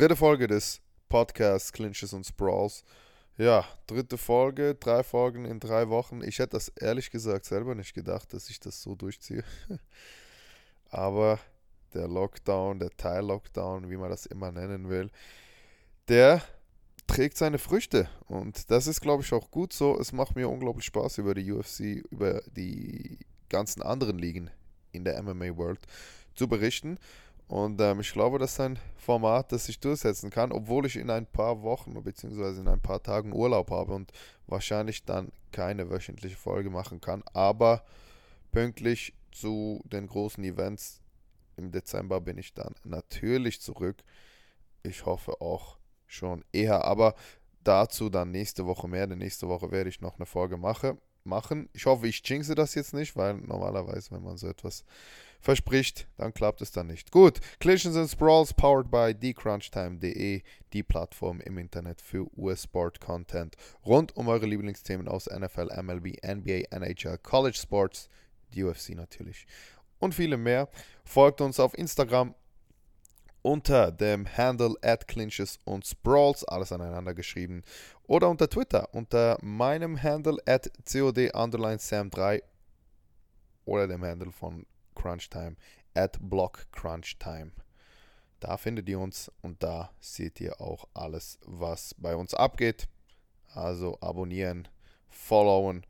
Dritte Folge des Podcasts Clinches und Sprawls. Ja, dritte Folge, drei Folgen in drei Wochen. Ich hätte das ehrlich gesagt selber nicht gedacht, dass ich das so durchziehe. Aber der Lockdown, der Teil-Lockdown, wie man das immer nennen will, der trägt seine Früchte. Und das ist, glaube ich, auch gut so. Es macht mir unglaublich Spaß, über die UFC, über die ganzen anderen Ligen in der MMA World zu berichten. Und ähm, ich glaube, das ist ein Format, das sich durchsetzen kann, obwohl ich in ein paar Wochen bzw. in ein paar Tagen Urlaub habe und wahrscheinlich dann keine wöchentliche Folge machen kann. Aber pünktlich zu den großen Events im Dezember bin ich dann natürlich zurück. Ich hoffe auch schon eher, aber dazu dann nächste Woche mehr, denn nächste Woche werde ich noch eine Folge mache, machen. Ich hoffe, ich jinxe das jetzt nicht, weil normalerweise, wenn man so etwas verspricht, dann klappt es dann nicht. Gut, Collisions and Sprawls powered by thecrunchtime.de, die Plattform im Internet für US-Sport-Content rund um eure Lieblingsthemen aus NFL, MLB, NBA, NHL, College Sports, die UFC natürlich und viele mehr. Folgt uns auf Instagram unter dem Handle at Clinches und Sprawls, alles aneinander geschrieben, oder unter Twitter unter meinem Handle at COD underline Sam3 oder dem Handle von Crunchtime at Block Crunchtime. Da findet ihr uns und da seht ihr auch alles, was bei uns abgeht. Also abonnieren, followen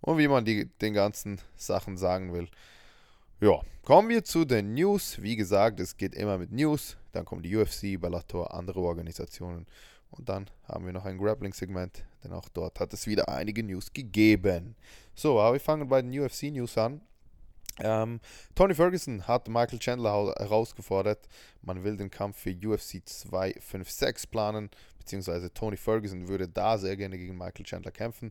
und wie man die, den ganzen Sachen sagen will. Ja, kommen wir zu den News. Wie gesagt, es geht immer mit News. Dann kommt die UFC, Bellator, andere Organisationen. Und dann haben wir noch ein Grappling-Segment, denn auch dort hat es wieder einige News gegeben. So, aber wir fangen bei den UFC-News an. Ähm, Tony Ferguson hat Michael Chandler herausgefordert. Man will den Kampf für UFC 256 planen, beziehungsweise Tony Ferguson würde da sehr gerne gegen Michael Chandler kämpfen.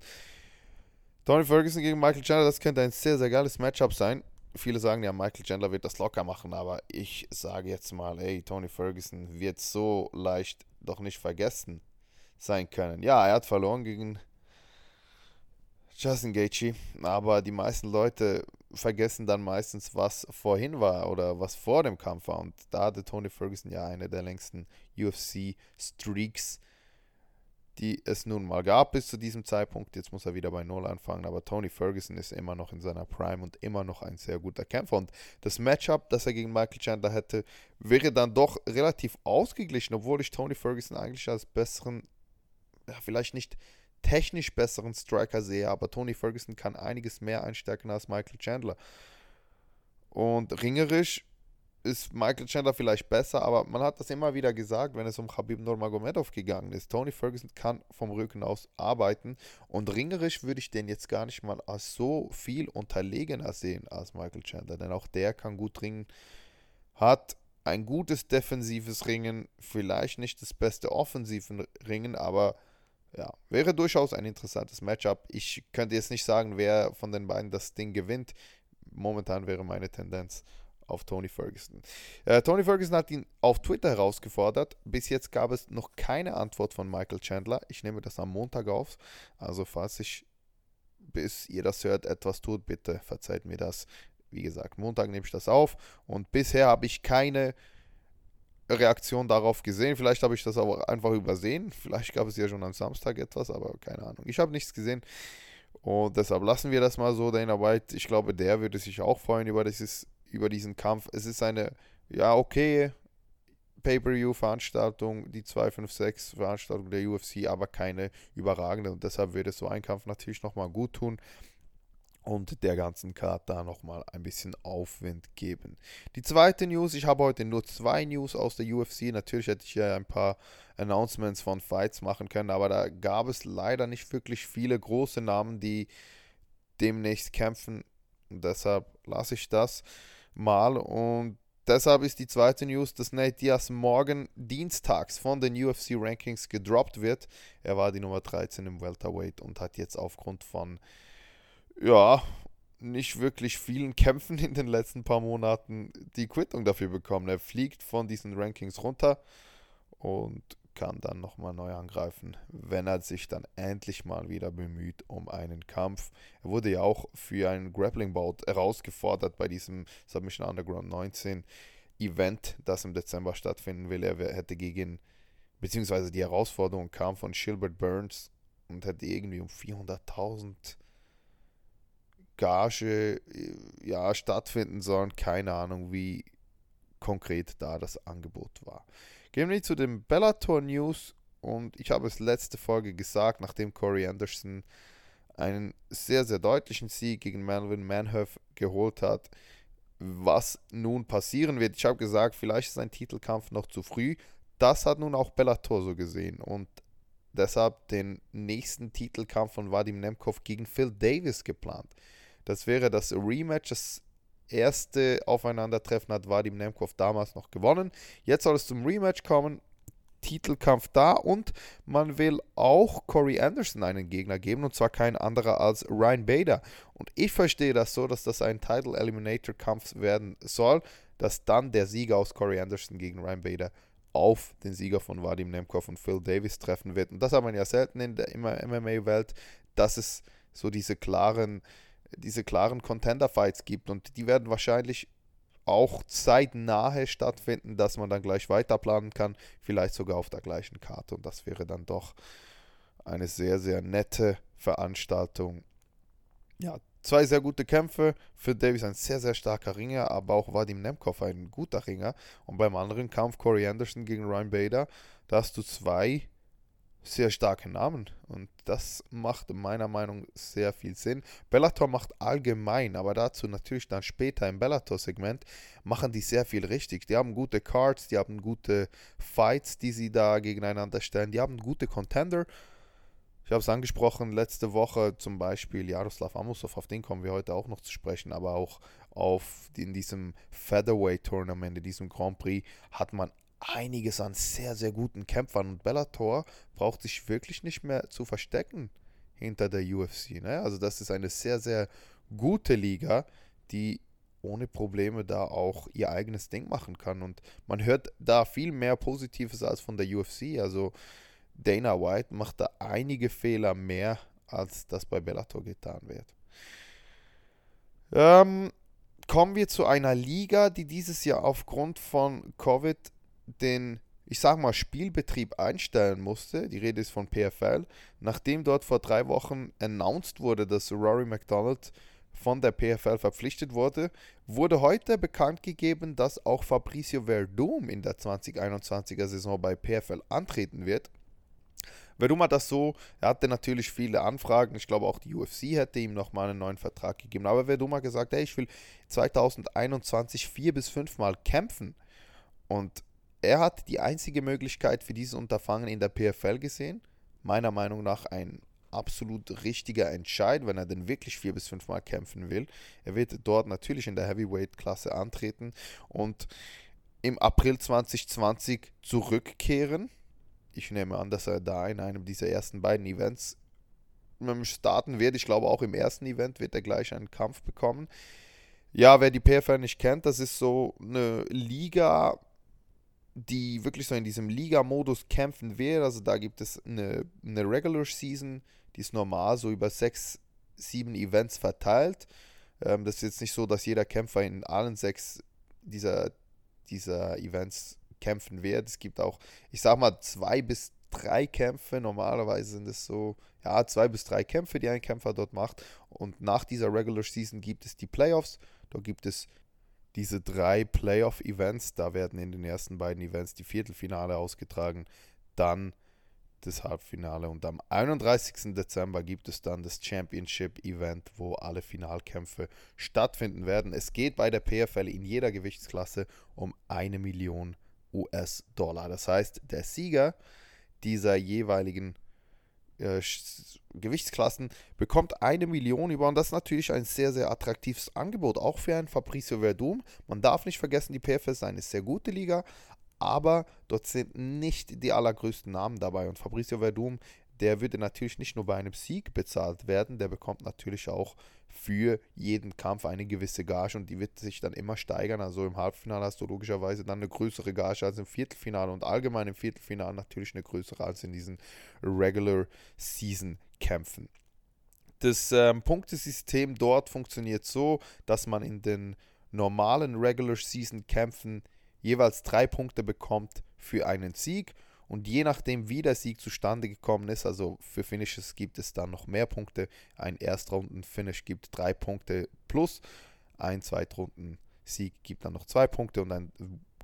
Tony Ferguson gegen Michael Chandler, das könnte ein sehr, sehr geiles Matchup sein viele sagen ja, Michael Chandler wird das locker machen, aber ich sage jetzt mal, hey, Tony Ferguson wird so leicht doch nicht vergessen sein können. Ja, er hat verloren gegen Justin Gaethje, aber die meisten Leute vergessen dann meistens, was vorhin war oder was vor dem Kampf war. Und da hatte Tony Ferguson ja eine der längsten UFC-Streaks die es nun mal gab bis zu diesem Zeitpunkt. Jetzt muss er wieder bei Null anfangen, aber Tony Ferguson ist immer noch in seiner Prime und immer noch ein sehr guter Kämpfer. Und das Matchup, das er gegen Michael Chandler hätte, wäre dann doch relativ ausgeglichen, obwohl ich Tony Ferguson eigentlich als besseren, ja, vielleicht nicht technisch besseren Striker sehe, aber Tony Ferguson kann einiges mehr einstärken als Michael Chandler. Und ringerisch ist Michael Chandler vielleicht besser, aber man hat das immer wieder gesagt, wenn es um Khabib Nurmagomedov gegangen ist. Tony Ferguson kann vom Rücken aus arbeiten und ringerisch würde ich den jetzt gar nicht mal als so viel unterlegener sehen als Michael Chandler, denn auch der kann gut ringen, hat ein gutes defensives Ringen, vielleicht nicht das beste offensive Ringen, aber ja, wäre durchaus ein interessantes Matchup. Ich könnte jetzt nicht sagen, wer von den beiden das Ding gewinnt. Momentan wäre meine Tendenz auf Tony Ferguson. Äh, Tony Ferguson hat ihn auf Twitter herausgefordert. Bis jetzt gab es noch keine Antwort von Michael Chandler. Ich nehme das am Montag auf. Also falls ich, bis ihr das hört, etwas tut, bitte verzeiht mir das. Wie gesagt, Montag nehme ich das auf. Und bisher habe ich keine Reaktion darauf gesehen. Vielleicht habe ich das aber einfach übersehen. Vielleicht gab es ja schon am Samstag etwas, aber keine Ahnung. Ich habe nichts gesehen. Und deshalb lassen wir das mal so. Dana White, ich glaube, der würde sich auch freuen über dieses über diesen Kampf. Es ist eine, ja, okay Pay-Per-View-Veranstaltung, die 256-Veranstaltung der UFC, aber keine überragende. Und deshalb würde so ein Kampf natürlich nochmal gut tun und der ganzen Karte da nochmal ein bisschen Aufwind geben. Die zweite News, ich habe heute nur zwei News aus der UFC. Natürlich hätte ich ja ein paar Announcements von Fights machen können, aber da gab es leider nicht wirklich viele große Namen, die demnächst kämpfen. Und deshalb lasse ich das mal. Und deshalb ist die zweite News, dass Nate Diaz morgen dienstags von den UFC Rankings gedroppt wird. Er war die Nummer 13 im Welterweight und hat jetzt aufgrund von, ja, nicht wirklich vielen Kämpfen in den letzten paar Monaten die Quittung dafür bekommen. Er fliegt von diesen Rankings runter und kann dann nochmal neu angreifen, wenn er sich dann endlich mal wieder bemüht um einen Kampf. Er wurde ja auch für einen Grappling-Bout herausgefordert bei diesem Submission Underground 19 Event, das im Dezember stattfinden will. Er hätte gegen beziehungsweise die Herausforderung kam von Gilbert Burns und hätte irgendwie um 400.000 Gage äh, ja, stattfinden sollen. Keine Ahnung, wie konkret da das Angebot war. Gehen wir zu den Bellator News und ich habe es letzte Folge gesagt, nachdem Corey Anderson einen sehr, sehr deutlichen Sieg gegen Melvin Manhoef geholt hat, was nun passieren wird. Ich habe gesagt, vielleicht ist ein Titelkampf noch zu früh. Das hat nun auch Bellator so gesehen und deshalb den nächsten Titelkampf von Vadim Nemkov gegen Phil Davis geplant. Das wäre das Rematch. Das erste Aufeinandertreffen hat Vadim Nemkov damals noch gewonnen. Jetzt soll es zum Rematch kommen. Titelkampf da und man will auch Corey Anderson einen Gegner geben und zwar kein anderer als Ryan Bader. Und ich verstehe das so, dass das ein Title Eliminator Kampf werden soll, dass dann der Sieger aus Corey Anderson gegen Ryan Bader auf den Sieger von Vadim Nemkov und Phil Davis treffen wird. Und das hat man ja selten in der MMA-Welt, dass es so diese klaren diese klaren Contender-Fights gibt und die werden wahrscheinlich auch zeitnahe stattfinden, dass man dann gleich weiter planen kann, vielleicht sogar auf der gleichen Karte und das wäre dann doch eine sehr, sehr nette Veranstaltung. Ja, zwei sehr gute Kämpfe. Für Davis ein sehr, sehr starker Ringer, aber auch Vadim Nemkov ein guter Ringer. Und beim anderen Kampf Corey Anderson gegen Ryan Bader, da hast du zwei sehr starke Namen und das macht meiner Meinung nach sehr viel Sinn. Bellator macht allgemein, aber dazu natürlich dann später im Bellator-Segment, machen die sehr viel richtig. Die haben gute Cards, die haben gute Fights, die sie da gegeneinander stellen, die haben gute Contender. Ich habe es angesprochen, letzte Woche zum Beispiel Jaroslav Amosov, auf den kommen wir heute auch noch zu sprechen, aber auch auf in diesem Featherweight-Tournament, in diesem Grand Prix, hat man einiges an sehr, sehr guten Kämpfern und Bellator braucht sich wirklich nicht mehr zu verstecken hinter der UFC. Ne? Also das ist eine sehr, sehr gute Liga, die ohne Probleme da auch ihr eigenes Ding machen kann. Und man hört da viel mehr Positives als von der UFC. Also Dana White macht da einige Fehler mehr, als das bei Bellator getan wird. Ähm, kommen wir zu einer Liga, die dieses Jahr aufgrund von Covid den, ich sag mal, Spielbetrieb einstellen musste, die Rede ist von PFL, nachdem dort vor drei Wochen announced wurde, dass Rory McDonald von der PFL verpflichtet wurde, wurde heute bekannt gegeben, dass auch Fabricio Verdum in der 2021er Saison bei PFL antreten wird. Verdum hat das so, er hatte natürlich viele Anfragen, ich glaube auch die UFC hätte ihm nochmal einen neuen Vertrag gegeben, aber Verdum hat gesagt, hey, ich will 2021 vier bis fünfmal kämpfen. Und er hat die einzige Möglichkeit für dieses Unterfangen in der PFL gesehen. Meiner Meinung nach ein absolut richtiger Entscheid, wenn er denn wirklich vier bis fünfmal kämpfen will. Er wird dort natürlich in der Heavyweight-Klasse antreten und im April 2020 zurückkehren. Ich nehme an, dass er da in einem dieser ersten beiden Events starten wird. Ich glaube, auch im ersten Event wird er gleich einen Kampf bekommen. Ja, wer die PFL nicht kennt, das ist so eine Liga, die wirklich so in diesem Liga-Modus kämpfen will. Also da gibt es eine, eine Regular Season, die ist normal so über sechs, sieben Events verteilt. Ähm, das ist jetzt nicht so, dass jeder Kämpfer in allen sechs dieser, dieser Events kämpfen wird. Es gibt auch, ich sag mal, zwei bis drei Kämpfe. Normalerweise sind es so, ja, zwei bis drei Kämpfe, die ein Kämpfer dort macht. Und nach dieser Regular Season gibt es die Playoffs. Da gibt es diese drei Playoff-Events. Da werden in den ersten beiden Events die Viertelfinale ausgetragen, dann das Halbfinale und am 31. Dezember gibt es dann das Championship-Event, wo alle Finalkämpfe stattfinden werden. Es geht bei der PFL in jeder Gewichtsklasse um eine Million US-Dollar. Das heißt, der Sieger dieser jeweiligen äh, Gewichtsklassen bekommt eine Million über und das ist natürlich ein sehr, sehr attraktives Angebot, auch für einen Fabricio Verdum. Man darf nicht vergessen, die PFS ist eine sehr gute Liga, aber dort sind nicht die allergrößten Namen dabei und Fabricio Verdum der würde natürlich nicht nur bei einem Sieg bezahlt werden, der bekommt natürlich auch für jeden Kampf eine gewisse Gage und die wird sich dann immer steigern. Also im Halbfinale hast du logischerweise dann eine größere Gage als im Viertelfinale und allgemein im Viertelfinale natürlich eine größere als in diesen Regular Season Kämpfen. Das ähm, Punktesystem dort funktioniert so, dass man in den normalen Regular Season Kämpfen jeweils drei Punkte bekommt für einen Sieg Und je nachdem, wie der Sieg zustande gekommen ist, also für Finishes gibt es dann noch mehr Punkte. Ein Erstrunden-Finish gibt drei Punkte plus. Ein Zweitrunden-Sieg gibt dann noch zwei Punkte und ein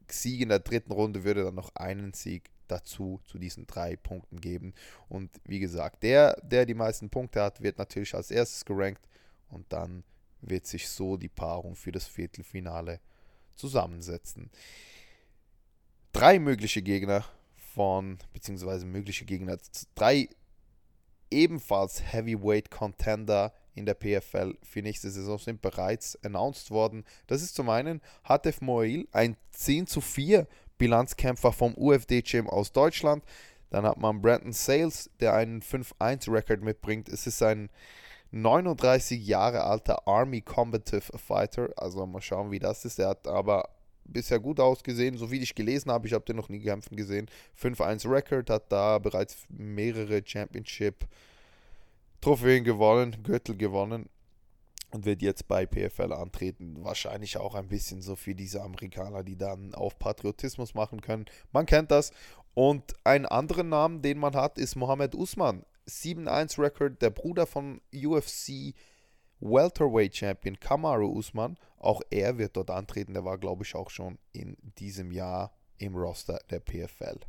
Sieg in der dritten Runde würde dann noch einen Sieg dazu zu diesen drei Punkten geben. Und wie gesagt, der, der die meisten Punkte hat, wird natürlich als erstes gerankt und dann wird sich so die Paarung für das Viertelfinale zusammensetzen. Drei mögliche Gegner von, beziehungsweise mögliche Gegner, drei ebenfalls Heavyweight Contender in der PFL für nächste Saison sind bereits announced worden. Das ist zum einen Hatef Moil, ein 10 zu 4 Bilanzkämpfer vom UFD-Gym aus Deutschland. Dann hat man Brandon Sales, der einen 5-1-Record mitbringt. Es ist ein 39 Jahre alter Army Combative Fighter. Also mal schauen, wie das ist. Er hat aber bisher gut ausgesehen, so wie ich gelesen habe. Ich habe den noch nie kämpfen gesehen. 5-1 Record, hat da bereits mehrere Championship-Trophäen gewonnen, Gürtel gewonnen und wird jetzt bei PFL antreten. Wahrscheinlich auch ein bisschen so für diese Amerikaner, die dann auf Patriotismus machen können. Man kennt das. Und einen anderen Namen, den man hat, ist Mohammed Usman. 7-1 Record, der Bruder von UFC Welterweight Champion Kamaru Usman. Auch er wird dort antreten. Der war, glaube ich, auch schon in diesem Jahr im Roster der PFL.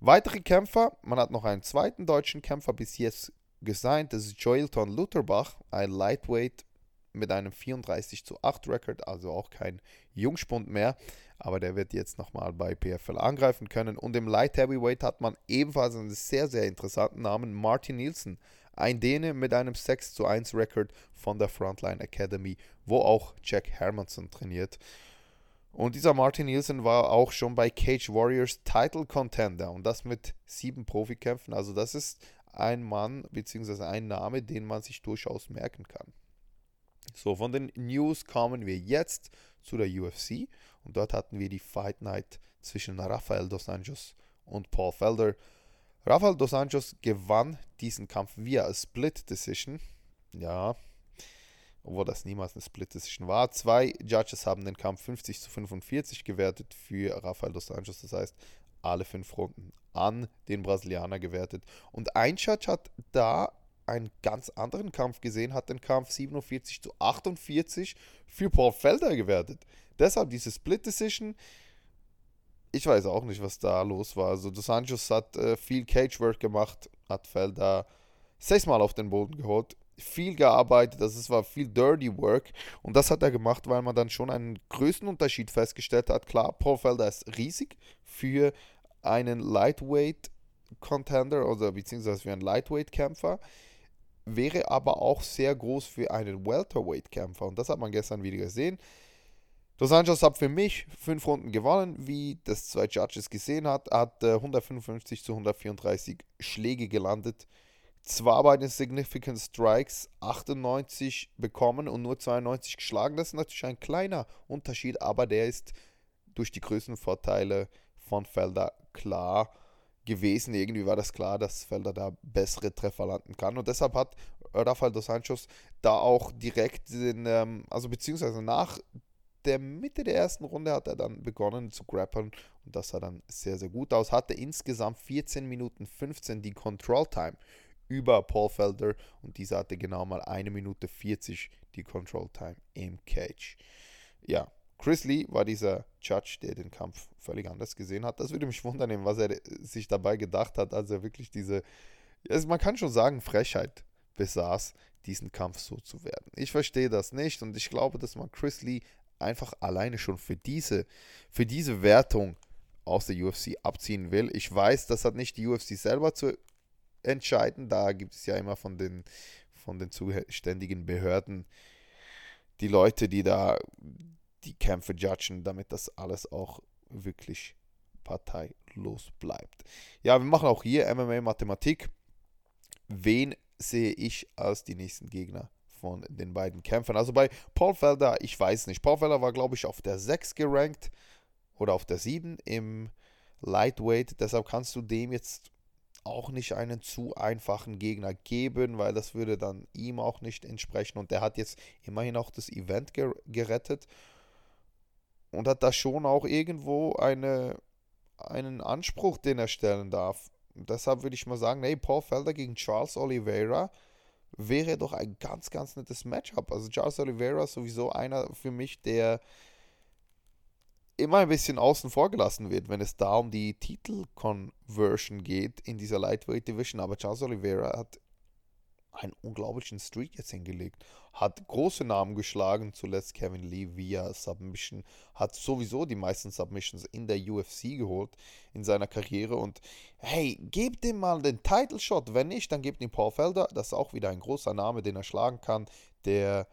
Weitere Kämpfer, man hat noch einen zweiten deutschen Kämpfer bis jetzt gesigned. Das ist Joelton Lutherbach, ein Lightweight mit einem 34 zu 8 Record, also auch kein Jungspund mehr. Aber der wird jetzt nochmal bei PFL angreifen können. Und im Light Heavyweight hat man ebenfalls einen sehr, sehr interessanten Namen, Martin Nielsen. Ein Däne mit einem 6 zu 1 Record von der Frontline Academy, wo auch Jack Hermanson trainiert. Und dieser Martin Nielsen war auch schon bei Cage Warriors Title Contender und das mit sieben Profikämpfen. Also das ist ein Mann bzw. ein Name, den man sich durchaus merken kann. So, von den News kommen wir jetzt zu der UFC und dort hatten wir die Fight Night zwischen Rafael Dos Anjos und Paul Felder. Rafael Dos Anjos gewann diesen Kampf via Split Decision. Ja, obwohl das niemals eine Split Decision war. Zwei Judges haben den Kampf 50 zu 45 gewertet für Rafael Dos Anjos. Das heißt, alle fünf Runden an den Brasilianer gewertet. Und ein Judge hat da einen ganz anderen Kampf gesehen, hat den Kampf 47 zu 48 für Paul Felder gewertet. Deshalb diese Split Decision. Ich weiß auch nicht, was da los war. Also Dos Anjos hat äh, viel Cagework gemacht, hat Felder sechsmal auf den Boden geholt, viel gearbeitet, das also war viel Dirty Work und das hat er gemacht, weil man dann schon einen größten Unterschied festgestellt hat. Klar, Paul Felder ist riesig für einen Lightweight Contender oder beziehungsweise für einen Lightweight Kämpfer wäre aber auch sehr groß für einen Welterweight-Kämpfer. Und das hat man gestern wieder gesehen. Dos Anjos hat für mich fünf Runden gewonnen, wie das zwei Judges gesehen hat. Er hat äh, 155 zu 134 Schläge gelandet. Zwar bei den Significant Strikes 98 bekommen und nur 92 geschlagen. Das ist natürlich ein kleiner Unterschied, aber der ist durch die Größenvorteile von Felder klar gewesen. Irgendwie war das klar, dass Felder da bessere Treffer landen kann. Und deshalb hat Rafael dos Santos da auch direkt den, ähm, also beziehungsweise nach der Mitte der ersten Runde hat er dann begonnen zu grappeln und das sah dann sehr, sehr gut aus. Hatte insgesamt 14 Minuten 15 die Control Time über Paul Felder und dieser hatte genau mal eine Minute 40 die Control Time im Cage. Ja, Chris Lee war dieser Judge, der den Kampf völlig anders gesehen hat. Das würde mich wundern, was er sich dabei gedacht hat, als er wirklich diese, also man kann schon sagen, Frechheit besaß, diesen Kampf so zu werden. Ich verstehe das nicht und ich glaube, dass man Chris Lee einfach alleine schon für diese, für diese Wertung aus der UFC abziehen will. Ich weiß, das hat nicht die UFC selber zu entscheiden. Da gibt es ja immer von den, von den zuständigen Behörden die Leute, die da die Kämpfe judgen, damit das alles auch wirklich parteilos bleibt. Ja, wir machen auch hier MMA-Mathematik. Wen sehe ich als die nächsten Gegner von den beiden Kämpfern? Also bei Paul Felder, ich weiß nicht. Paul Felder war, glaube ich, auf der 6 gerankt oder auf der 7 im Lightweight. Deshalb kannst du dem jetzt auch nicht einen zu einfachen Gegner geben, weil das würde dann ihm auch nicht entsprechen. Und der hat jetzt immerhin auch das Event gerettet und hat da schon auch irgendwo eine einen Anspruch, den er stellen darf. Deshalb würde ich mal sagen, hey, Paul Felder gegen Charles Oliveira wäre doch ein ganz, ganz nettes Matchup. Also Charles Oliveira ist sowieso einer für mich, der immer ein bisschen außen vor gelassen wird, wenn es da um die Titel-Conversion geht in dieser Lightweight Division. Aber Charles Oliveira hat einen unglaublichen Streak jetzt hingelegt. Hat große Namen geschlagen, zuletzt Kevin Lee via Submission. Hat sowieso die meisten Submissions in der UFC geholt in seiner Karriere. Und hey, gebt ihm mal den Title Shot. Wenn nicht, dann gebt ihm Paul Felder. Das ist auch wieder ein großer Name, den er schlagen kann, der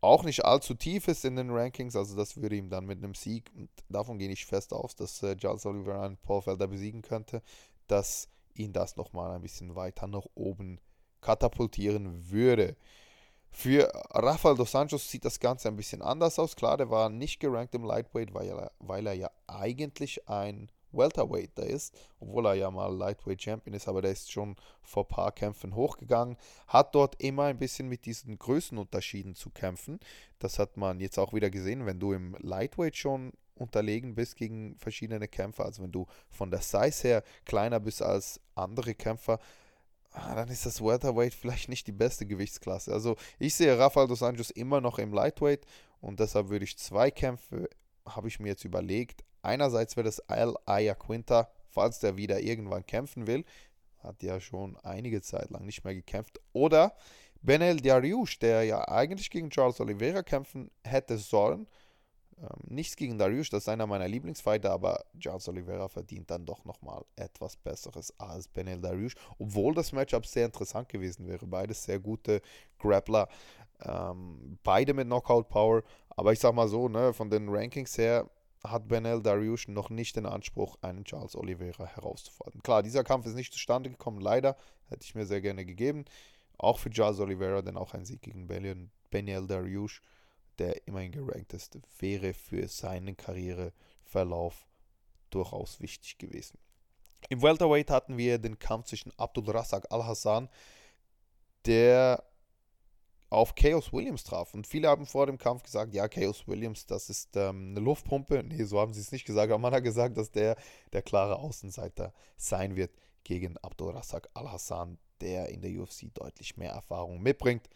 auch nicht allzu tief ist in den Rankings. Also das würde ihm dann mit einem Sieg, davon gehe ich fest aus, dass äh, Charles Oliver einen Paul Felder besiegen könnte, dass ihn das nochmal ein bisschen weiter nach oben katapultieren würde. Für Rafael dos Anjos sieht das Ganze ein bisschen anders aus. Klar, der war nicht gerankt im Lightweight, weil er, weil er ja eigentlich ein Welterweight ist, obwohl er ja mal Lightweight Champion ist, aber der ist schon vor ein paar Kämpfen hochgegangen, hat dort immer ein bisschen mit diesen Größenunterschieden zu kämpfen. Das hat man jetzt auch wieder gesehen, wenn du im Lightweight schon unterlegen bist gegen verschiedene Kämpfer, also wenn du von der Size her kleiner bist als andere Kämpfer, ah, dann ist das Welterweight vielleicht nicht die beste Gewichtsklasse. Also ich sehe Rafael dos Anjos immer noch im Lightweight und deshalb würde ich zwei Kämpfe, habe ich mir jetzt überlegt. Einerseits wäre das Al Quinta, falls der wieder irgendwann kämpfen will. Hat ja schon einige Zeit lang nicht mehr gekämpft. Oder Benel Dariush, der ja eigentlich gegen Charles Oliveira kämpfen hätte sollen ähm, nichts gegen Darius, das ist einer meiner Lieblingsfighter, aber Charles Oliveira verdient dann doch nochmal etwas Besseres als Benel Darius, obwohl das Matchup sehr interessant gewesen wäre. Beides sehr gute Grappler, ähm, beide mit Knockout Power, aber ich sag mal so, ne, von den Rankings her hat Benel Darius noch nicht den Anspruch, einen Charles Oliveira herauszufordern. Klar, dieser Kampf ist nicht zustande gekommen, leider, hätte ich mir sehr gerne gegeben. Auch für Charles Oliveira, denn auch ein Sieg gegen Benel Darius der immerhin gerankt ist, wäre für seinen Karriereverlauf durchaus wichtig gewesen. Im Welterweight hatten wir den Kampf zwischen Abdul Razak Al-Hassan, der auf Chaos Williams traf. Und viele haben vor dem Kampf gesagt, ja, Chaos Williams, das ist ähm, eine Luftpumpe. Nee, so haben sie es nicht gesagt, aber man hat gesagt, dass der der klare Außenseiter sein wird gegen Abdul Razak Al-Hassan, der in der UFC deutlich mehr Erfahrung mitbringt.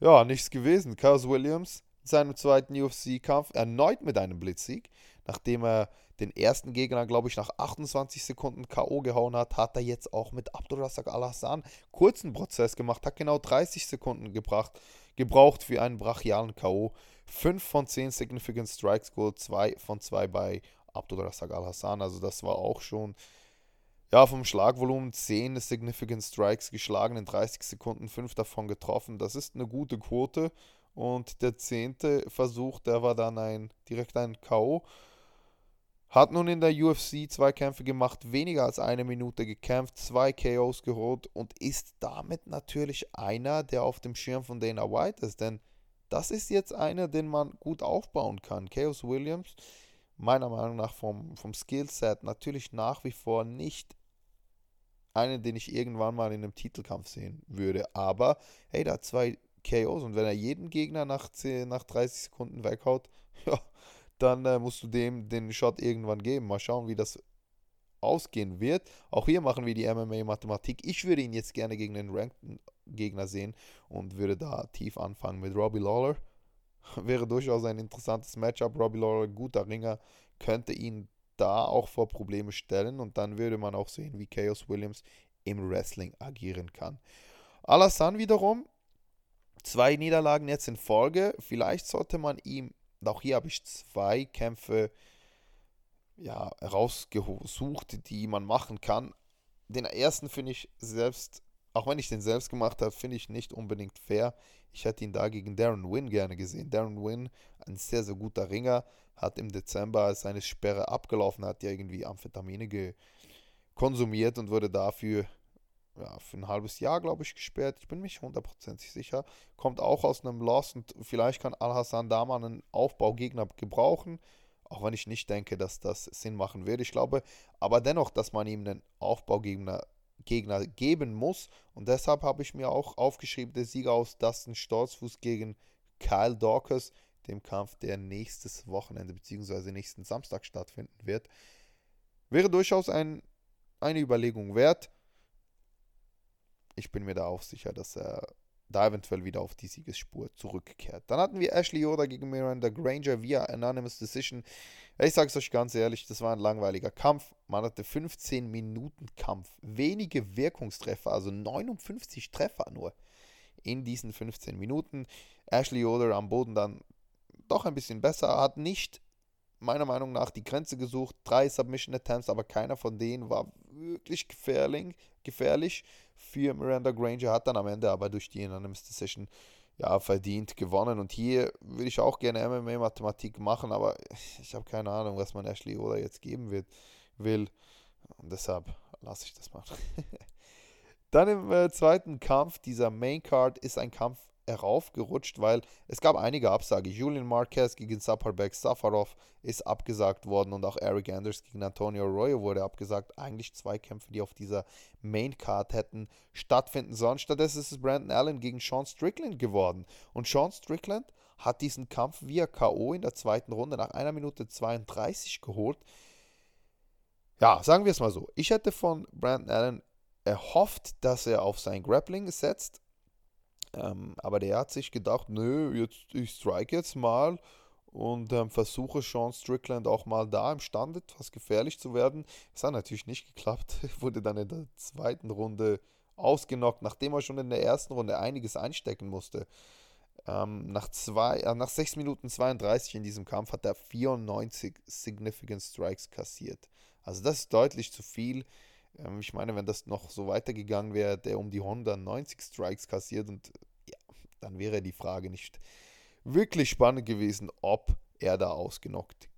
Ja, nichts gewesen. Chaos Williams seinem zweiten UFC-Kampf erneut mit einem Blitzsieg. Nachdem er den ersten Gegner, glaube ich, nach 28 Sekunden K.O. gehauen hat, hat er jetzt auch mit Abdurrazak Al-Hassan kurzen Prozess gemacht, hat genau 30 Sekunden gebracht, gebraucht für einen brachialen K.O. 5 von 10 Significant Strikes geholt, 2 von 2 bei Abdurrazak Al-Hassan. Also das war auch schon ja, vom Schlagvolumen 10 Significant Strikes geschlagen in 30 Sekunden, 5 davon getroffen. Das ist eine gute Quote. Und der zehnte Versuch, der war dann ein direkt ein K.O. Hat nun in der UFC zwei Kämpfe gemacht, weniger als eine Minute gekämpft, zwei KOs geholt und ist damit natürlich einer, der auf dem Schirm von Dana White ist. Denn das ist jetzt einer, den man gut aufbauen kann. Chaos Williams, meiner Meinung nach vom, vom Skillset natürlich nach wie vor nicht einen, den ich irgendwann mal in einem Titelkampf sehen würde. Aber hey, da zwei KOs. Und wenn er jeden Gegner nach, 10, nach 30 Sekunden weghaut, ja, dann äh, musst du dem den Shot irgendwann geben. Mal schauen, wie das ausgehen wird. Auch hier machen wir die MMA-Mathematik. Ich würde ihn jetzt gerne gegen den rankten Gegner sehen und würde da tief anfangen mit Robbie Lawler. Wäre durchaus ein interessantes Matchup. Robbie Lawler, guter Ringer, könnte ihn da auch vor Probleme stellen und dann würde man auch sehen, wie Chaos Williams im Wrestling agieren kann. Alassane wiederum Zwei Niederlagen jetzt in Folge. Vielleicht sollte man ihm, auch hier habe ich zwei Kämpfe ja, rausgesucht, die man machen kann. Den ersten finde ich selbst, auch wenn ich den selbst gemacht habe, finde ich nicht unbedingt fair. Ich hätte ihn da gegen Darren Wynn gerne gesehen. Darren Wynn, ein sehr, sehr guter Ringer, hat im Dezember seine Sperre abgelaufen, hat ja irgendwie Amphetamine konsumiert und wurde dafür ja, für ein halbes Jahr, glaube ich, gesperrt. Ich bin mich hundertprozentig sicher. Kommt auch aus einem Loss und vielleicht kann Al-Hassan da mal einen Aufbaugegner gebrauchen. Auch wenn ich nicht denke, dass das Sinn machen wird. Ich glaube aber dennoch, dass man ihm einen Aufbaugegner Gegner geben muss. Und deshalb habe ich mir auch aufgeschrieben, der Sieger aus Dustin Sturzfuß gegen Kyle Dawkins, dem Kampf, der nächstes Wochenende bzw. nächsten Samstag stattfinden wird. Wäre durchaus ein, eine Überlegung wert. Ich bin mir da auch sicher, dass er da eventuell wieder auf die Siegesspur zurückkehrt. Dann hatten wir Ashley Yoda gegen Miranda Granger via Anonymous Decision. Ich sage es euch ganz ehrlich, das war ein langweiliger Kampf. Man hatte 15 Minuten Kampf, wenige Wirkungstreffer, also 59 Treffer nur in diesen 15 Minuten. Ashley Yoda am Boden dann doch ein bisschen besser, hat nicht meiner Meinung nach die Grenze gesucht, drei Submission Attempts, aber keiner von denen war wirklich gefährlich, gefährlich für Miranda Granger, hat dann am Ende aber durch die Unanimous Decision ja, verdient gewonnen. Und hier würde ich auch gerne MMA-Mathematik machen, aber ich habe keine Ahnung, was man Ashley oder jetzt geben wird, will. Und deshalb lasse ich das mal. dann im äh, zweiten Kampf dieser Main Card ist ein Kampf heraufgerutscht, weil es gab einige Absage. Julian Marquez gegen Safarbeck Safarov ist abgesagt worden und auch Eric Anders gegen Antonio Arroyo wurde abgesagt. Eigentlich zwei Kämpfe, die auf dieser Main Card hätten stattfinden sollen. Stattdessen ist es Brandon Allen gegen Sean Strickland geworden. Und Sean Strickland hat diesen Kampf via K.O. in der zweiten Runde nach einer Minute 32 geholt. Ja, sagen wir es mal so. Ich hätte von Brandon Allen erhofft, dass er auf sein Grappling setzt ähm, aber der hat sich gedacht, nö, jetzt, ich strike jetzt mal und ähm, versuche Sean Strickland auch mal da imstande etwas gefährlich zu werden. Es hat natürlich nicht geklappt, wurde dann in der zweiten Runde ausgenockt, nachdem er schon in der ersten Runde einiges einstecken musste. Ähm, nach, zwei, äh, nach 6 Minuten 32 in diesem Kampf hat er 94 Significant Strikes kassiert. Also das ist deutlich zu viel. Ähm, ich meine, wenn das noch so weitergegangen wäre, der um die 190 Strikes kassiert und ja, dann wäre die Frage nicht wirklich spannend gewesen, ob er da ausgenockt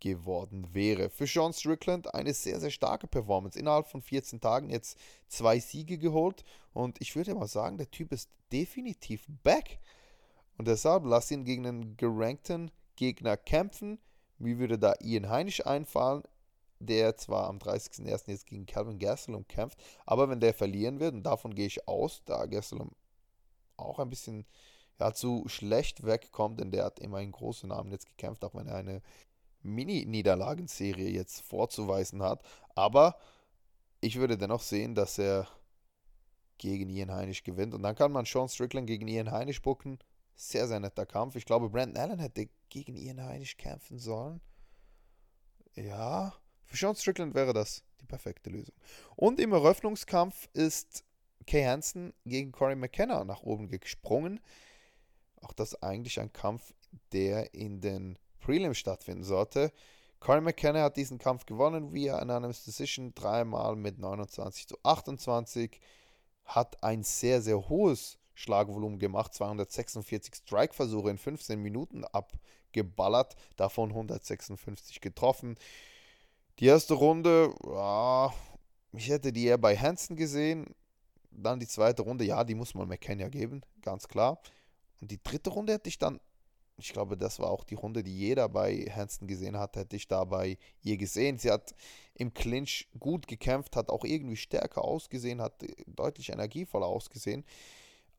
geworden wäre. Für Sean Strickland eine sehr, sehr starke Performance. Innerhalb von 14 Tagen jetzt zwei Siege geholt und ich würde mal sagen, der Typ ist definitiv back. Und deshalb lass ihn gegen einen gerankten Gegner kämpfen. Wie würde da Ian Heinisch einfallen? Der zwar am 30.01. jetzt gegen Calvin Gastelum kämpft, aber wenn der verlieren wird, und davon gehe ich aus, da Gastelum auch ein bisschen ja, zu schlecht wegkommt, denn der hat immerhin große Namen jetzt gekämpft, auch wenn er eine Mini-Niederlagenserie jetzt vorzuweisen hat. Aber ich würde dennoch sehen, dass er gegen Ian Heinisch gewinnt. Und dann kann man Sean Strickland gegen Ian Heinisch bucken. Sehr, sehr netter Kampf. Ich glaube, Brandon Allen hätte gegen Ian Heinisch kämpfen sollen. Ja, für Sean Strickland wäre das die perfekte Lösung. Und im Eröffnungskampf ist Kay Hansen gegen Corey McKenna nach oben gesprungen. Auch das eigentlich ein Kampf, der in den Prelims stattfinden sollte. Corey McKenna hat diesen Kampf gewonnen via Anonymous Decision, dreimal mit 29 zu 28. Hat ein sehr, sehr hohes Schlagvolumen gemacht, 246 Strike-Versuche in 15 Minuten abgeballert, davon 156 getroffen. Die erste Runde, ja, ich hätte die eher bei Hansen gesehen. Dann die zweite Runde, ja, die muss man McKenna geben, ganz klar. Und die dritte Runde hätte ich dann, ich glaube, das war auch die Runde, die jeder bei Hansen gesehen hat, hätte ich da bei ihr gesehen. Sie hat im Clinch gut gekämpft, hat auch irgendwie stärker ausgesehen, hat deutlich energievoller ausgesehen,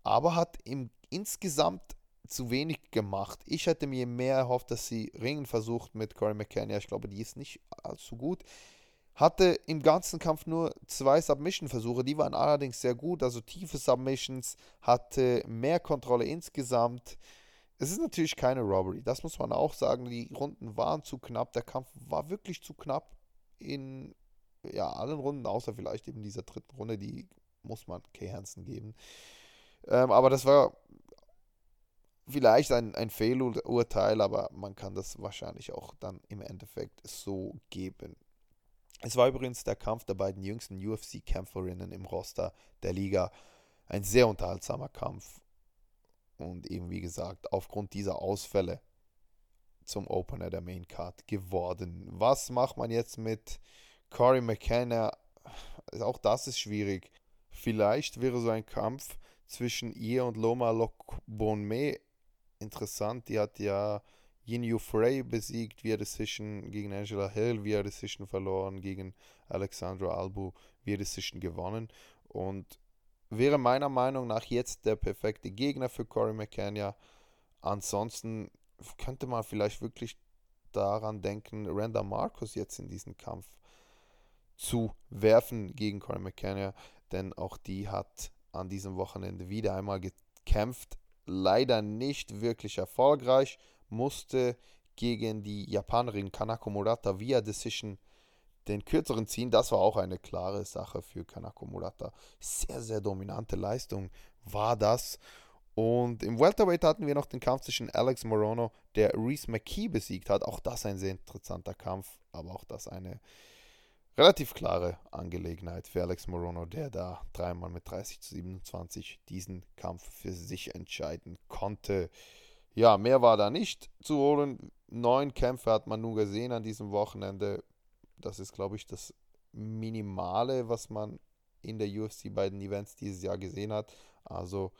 aber hat im insgesamt zu wenig gemacht. Ich hätte mir mehr erhofft, dass sie Ringen versucht mit Corey McKenna. Ich glaube, die ist nicht allzu gut. Hatte im ganzen Kampf nur zwei Submission-Versuche, die waren allerdings sehr gut, also tiefe Submissions, hatte mehr Kontrolle insgesamt. Es ist natürlich keine Robbery, das muss man auch sagen. Die Runden waren zu knapp, der Kampf war wirklich zu knapp in ja, allen Runden, außer vielleicht eben dieser dritten Runde, die muss man Kay Hansen geben. Ähm, aber das war vielleicht ein, ein Fehlurteil, aber man kann das wahrscheinlich auch dann im Endeffekt so geben. Es war übrigens der Kampf der beiden jüngsten UFC-Kämpferinnen im Roster der Liga. Ein sehr unterhaltsamer Kampf. Und eben wie gesagt, aufgrund dieser Ausfälle zum Opener der Main Card geworden. Was macht man jetzt mit Corey McKenna? Auch das ist schwierig. Vielleicht wäre so ein Kampf zwischen ihr und Loma Lokbonme interessant. Die hat ja Yin Frey besiegt via Decision, gegen Angela Hill via Decision verloren, gegen Alexandra Albu via Decision gewonnen. Und wäre meiner Meinung nach jetzt der perfekte Gegner für Corey McCann. Ansonsten könnte man vielleicht wirklich daran denken, Randa Marcos jetzt in diesen Kampf zu werfen gegen Cory McKenna, denn auch die hat an diesem Wochenende wieder einmal gekämpft. Leider nicht wirklich erfolgreich, musste gegen die Japanerin Kanako Murata via Decision den kürzeren ziehen. Das war auch eine klare Sache für Kanako Murata. Sehr, sehr dominante Leistung war das. Und im Welterweight hatten wir noch den Kampf zwischen Alex Morono, der Reese McKee besiegt hat. Auch das ein sehr interessanter Kampf, aber auch das eine relativ klare Angelegenheit für Alex Morono, der da dreimal mit 30 zu 27 diesen Kampf für sich entscheiden konnte. Ja, mehr war da nicht zu holen. Neun Kämpfe hat man nur gesehen an diesem Wochenende. Das ist, glaube ich, das Minimale, was man in der UFC bei den Events dieses Jahr gesehen hat. Also,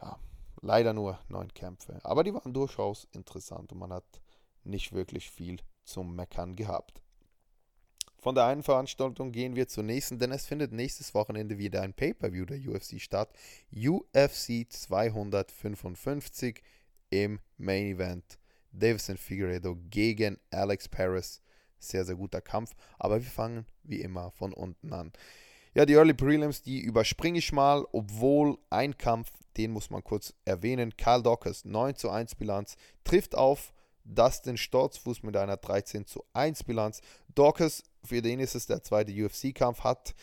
ja, leider nur neun Kämpfe. Aber die waren durchaus interessant und man hat nicht wirklich viel zum Meckern gehabt. Von der einen Veranstaltung gehen wir zur nächsten, denn es findet nächstes Wochenende wieder ein Pay-Per-View der UFC statt. UFC 255 im Main Event. Davison Figueredo gegen Alex Paris. Sehr, sehr guter Kampf. Aber wir fangen wie immer von unten an. Ja, die Early Prelims, die überspringe ich mal, obwohl ein Kampf, den muss man kurz erwähnen. Kyle Dockers, 9 zu 1 Bilanz, trifft auf Dustin Sturzfuß mit einer 13 zu 1 Bilanz. Dawkins, für den ist es der zweite UFC-Kampf, hat,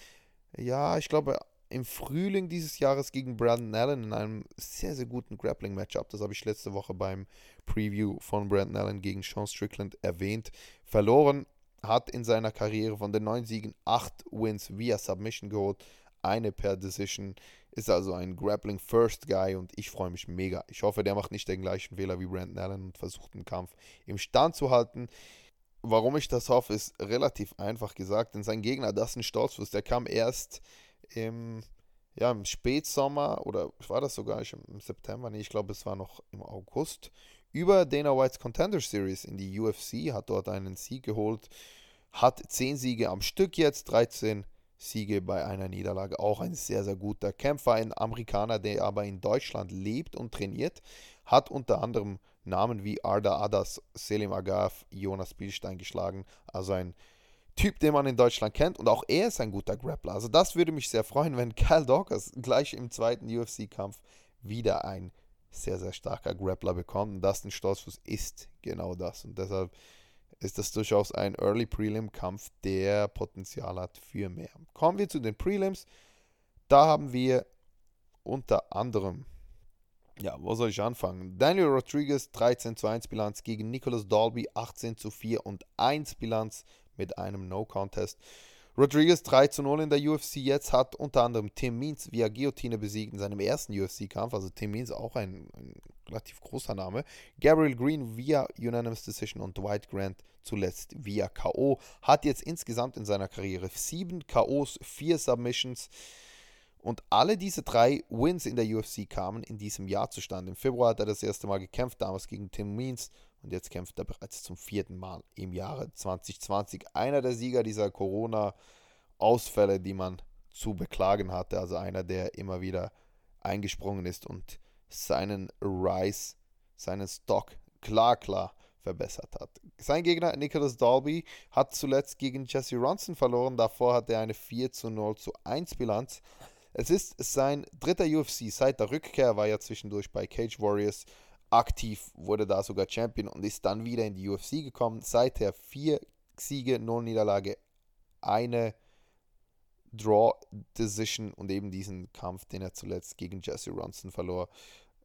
ja, ich glaube, im Frühling dieses Jahres gegen Brandon Allen in einem sehr, sehr guten Grappling-Matchup, das habe ich letzte Woche beim Preview von Brandon Allen gegen Sean Strickland erwähnt, verloren, hat in seiner Karriere von den neun Siegen acht Wins via Submission geholt, eine per Decision. Ist also ein Grappling First Guy und ich freue mich mega. Ich hoffe, der macht nicht den gleichen Fehler wie Brandon Allen und versucht den Kampf im Stand zu halten. Warum ich das hoffe, ist relativ einfach gesagt, denn sein Gegner, das ein Stolzfuß, der kam erst im, ja, im Spätsommer oder war das sogar im September? Nee, ich glaube, es war noch im August über Dana Whites Contender Series in die UFC, hat dort einen Sieg geholt, hat 10 Siege am Stück jetzt, 13 Siege bei einer Niederlage. Auch ein sehr, sehr guter Kämpfer, ein Amerikaner, der aber in Deutschland lebt und trainiert, hat unter anderem Namen wie Arda Adas, Selim Agaf, Jonas Bielstein geschlagen. Also ein Typ, den man in Deutschland kennt und auch er ist ein guter Grappler. Also das würde mich sehr freuen, wenn Cal Dawkins gleich im zweiten UFC-Kampf wieder ein sehr, sehr starker Grappler bekommt. Und Dustin Stolzfuß ist genau das. Und deshalb ist das durchaus ein Early Prelim-Kampf, der Potenzial hat für mehr. Kommen wir zu den Prelims. Da haben wir unter anderem, ja, wo soll ich anfangen? Daniel Rodriguez 13 zu 1 Bilanz gegen Nicholas Dolby 18 zu 4 und 1 Bilanz mit einem No-Contest. Rodriguez 3 zu 0 in der UFC jetzt hat unter anderem Tim Means via Guillotine besiegt in seinem ersten UFC-Kampf. Also Tim Means auch ein, ein, relativ großer Name. Gabriel Green via Unanimous Decision und Dwight Grant zuletzt via K.O. Hat jetzt insgesamt in seiner Karriere sieben K.O.s, vier Submissions. Und alle diese drei Wins in der UFC kamen in diesem Jahr zustande. Im Februar hat er das erste Mal gekämpft, damals gegen Tim Means und jetzt kämpft er bereits zum vierten Mal im Jahre 2020. Einer der Sieger dieser Corona-Ausfälle, die man zu beklagen hatte. Also einer, der immer wieder eingesprungen ist und seinen Rise, seinen Stock klar, klar verbessert hat. Sein Gegner Nicholas Dalby hat zuletzt gegen Jesse Ronson verloren. Davor hat er eine 4 zu 0 zu 1 Bilanz. Es ist sein dritter UFC seit der Rückkehr, war ja zwischendurch bei Cage Warriors aktiv, wurde da sogar Champion und ist dann wieder in die UFC gekommen. Seither vier Siege, null Niederlage, eine Draw Decision und eben diesen Kampf, den er zuletzt gegen Jesse Ronson verlor.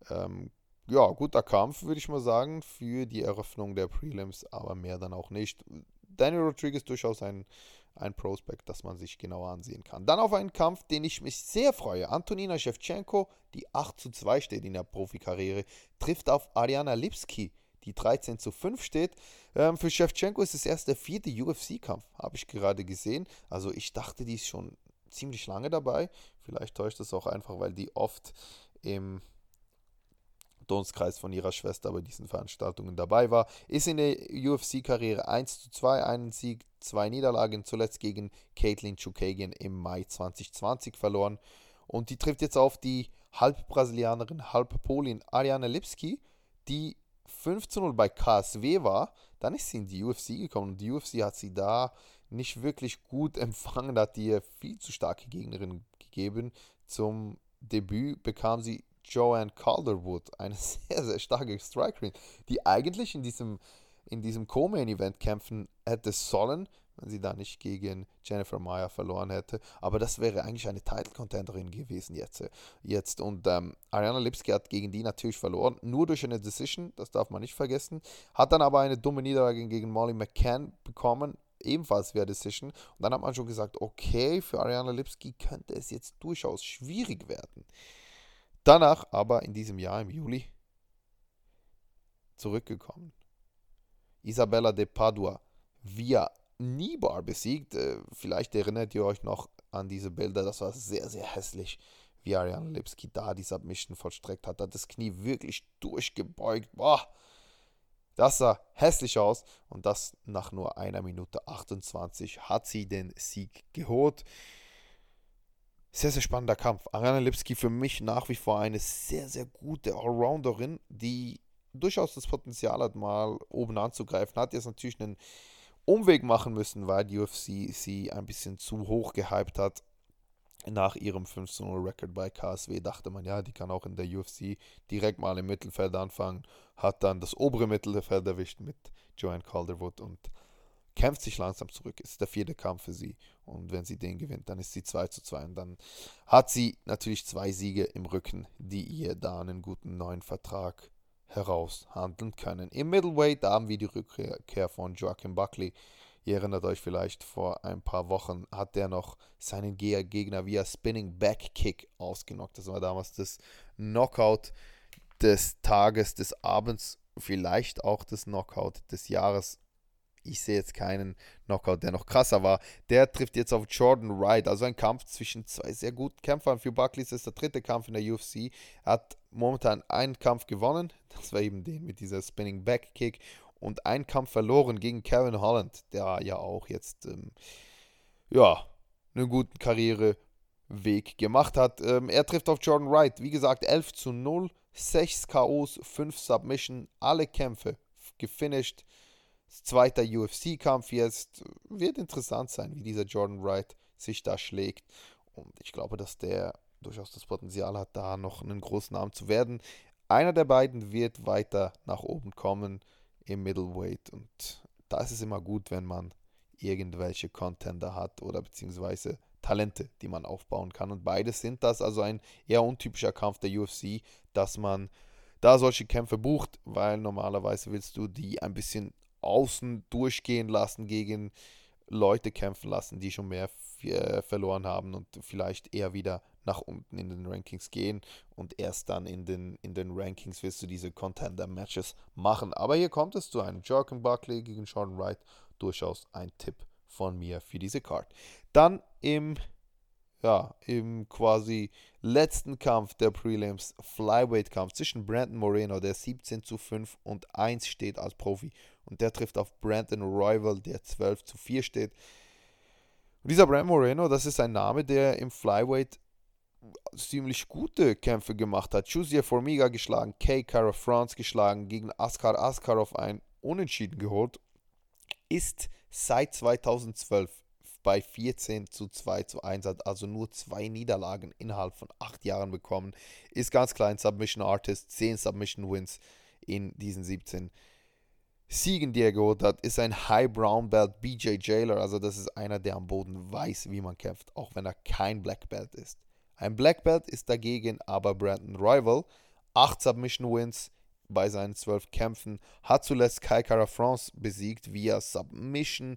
Ähm, ja, guter Kampf, würde ich mal sagen, für die Eröffnung der Prelims, aber mehr dann auch nicht. Daniel Rodriguez durchaus ein ein Prospect, das man sich genauer ansehen kann. Dann auf einen Kampf, den ich mich sehr freue. Antonina Shevchenko, die 8 zu 2 steht in der Profikarriere, trifft auf Ariana Lipski, die 13 zu 5 steht. Ähm, für Shevchenko ist es erst der vierte UFC-Kampf, habe ich gerade gesehen. Also ich dachte, die ist schon ziemlich lange dabei. Vielleicht täuscht das auch einfach, weil die oft im Dunstkreis von ihrer Schwester bei diesen Veranstaltungen dabei war. Ist in der UFC-Karriere 1 zu 2, einen Sieg, zwei Niederlagen, zuletzt gegen Caitlin Chukagian im Mai 2020 verloren. Und die trifft jetzt auf die halb Brasilianerin, halb Polin Ariane Lipski, die 5 zu 0 bei KSW war. Dann ist sie in die UFC gekommen und die UFC hat sie da nicht wirklich gut empfangen hat, ihr viel zu starke Gegnerin gegeben. Zum Debüt bekam sie Joanne Calderwood, eine sehr, sehr starke Strikerin, die eigentlich in diesem, in diesem Co-Main-Event kämpfen hätte sollen, wenn sie da nicht gegen Jennifer Meyer verloren hätte. Aber das wäre eigentlich eine Title-Contenderin gewesen jetzt. jetzt. Und ähm, Ariana Lipski hat gegen die natürlich verloren, nur durch eine Decision, das darf man nicht vergessen. Hat dann aber eine dumme Niederlage gegen Molly McCann bekommen, ebenfalls via Decision. Und dann hat man schon gesagt, okay, für Ariana Lipski könnte es jetzt durchaus schwierig werden. Danach aber in diesem Jahr, im Juli, zurückgekommen. Isabella de Padua via Nibar besiegt. Äh, vielleicht erinnert ihr euch noch an diese Bilder. Das war sehr, sehr hässlich, wie Ariane Lipski da die Submission vollstreckt hat. Hat das Knie wirklich durchgebeugt. Boah, das sah hässlich aus. Und das nach nur einer Minute 28 hat sie den Sieg geholt. Sehr, sehr spannender Kampf. Ariane Lipski für mich nach wie vor eine sehr, sehr gute Allrounderin, die durchaus das Potenzial hat, mal oben anzugreifen. Hat jetzt natürlich einen Umweg machen müssen, weil die UFC sie ein bisschen zu hoch gehypt hat. Nach ihrem 15-0-Record bei KSW dachte man, ja, die kann auch in der UFC direkt mal im Mittelfeld anfangen. Hat dann das obere Mittelfeld erwischt mit Joanne Calderwood und kämpft sich langsam zurück. Ist der vierte Kampf für sie. Und wenn sie den gewinnt, dann ist sie 2 zu 2. Und dann hat sie natürlich zwei Siege im Rücken, die ihr da einen guten neuen Vertrag heraushandeln können. Im Middleweight haben wir die Rückkehr von Joachim Buckley. Ihr erinnert euch vielleicht, vor ein paar Wochen hat der noch seinen Gegner via Spinning Back Kick ausgenockt. Das war damals das Knockout des Tages, des Abends, vielleicht auch das Knockout des Jahres ich sehe jetzt keinen Knockout, der noch krasser war. Der trifft jetzt auf Jordan Wright. Also ein Kampf zwischen zwei sehr guten Kämpfern. Für Buckley ist es der dritte Kampf in der UFC. Er hat momentan einen Kampf gewonnen. Das war eben den mit dieser Spinning Back Kick. Und einen Kampf verloren gegen Kevin Holland, der ja auch jetzt ähm, ja, einen guten Karriereweg gemacht hat. Ähm, er trifft auf Jordan Wright. Wie gesagt, 11 zu 0, 6 KOs, 5 Submission, alle Kämpfe gefinisht zweiter UFC-Kampf jetzt. Wird interessant sein, wie dieser Jordan Wright sich da schlägt. Und ich glaube, dass der durchaus das Potenzial hat, da noch einen großen Namen zu werden. Einer der beiden wird weiter nach oben kommen im Middleweight. Und da ist es immer gut, wenn man irgendwelche Contender hat oder beziehungsweise Talente, die man aufbauen kann. Und beides sind das, also ein eher untypischer Kampf der UFC, dass man da solche Kämpfe bucht, weil normalerweise willst du die ein bisschen außen durchgehen lassen, gegen Leute kämpfen lassen, die schon mehr äh, verloren haben und vielleicht eher wieder nach unten in den Rankings gehen und erst dann in den, in den Rankings wirst du diese Contender-Matches machen. Aber hier kommt es zu einem Jorgen Buckley gegen Sean Wright. Durchaus ein Tipp von mir für diese Card. Dann im ja, im quasi letzten Kampf der Prelims, Flyweight-Kampf zwischen Brandon Moreno, der 17 zu 5 und 1 steht als Profi, und der trifft auf Brandon Rival, der 12 zu 4 steht. Und dieser Brandon Moreno, das ist ein Name, der im Flyweight ziemlich gute Kämpfe gemacht hat. Chuzia Formiga geschlagen, Kay Cara France geschlagen, gegen Askar Askarov ein Unentschieden geholt, ist seit 2012 bei 14 zu 2 zu 1 hat also nur zwei Niederlagen innerhalb von acht Jahren bekommen. Ist ganz klein Submission Artist, 10 Submission Wins in diesen 17 Siegen, die er geholt hat. Ist ein High Brown Belt BJ Jailer, also das ist einer, der am Boden weiß, wie man kämpft, auch wenn er kein Black Belt ist. Ein Black Belt ist dagegen aber Brandon Rival. 8 Submission Wins bei seinen 12 Kämpfen. Hat zuletzt Kai Cara France besiegt via Submission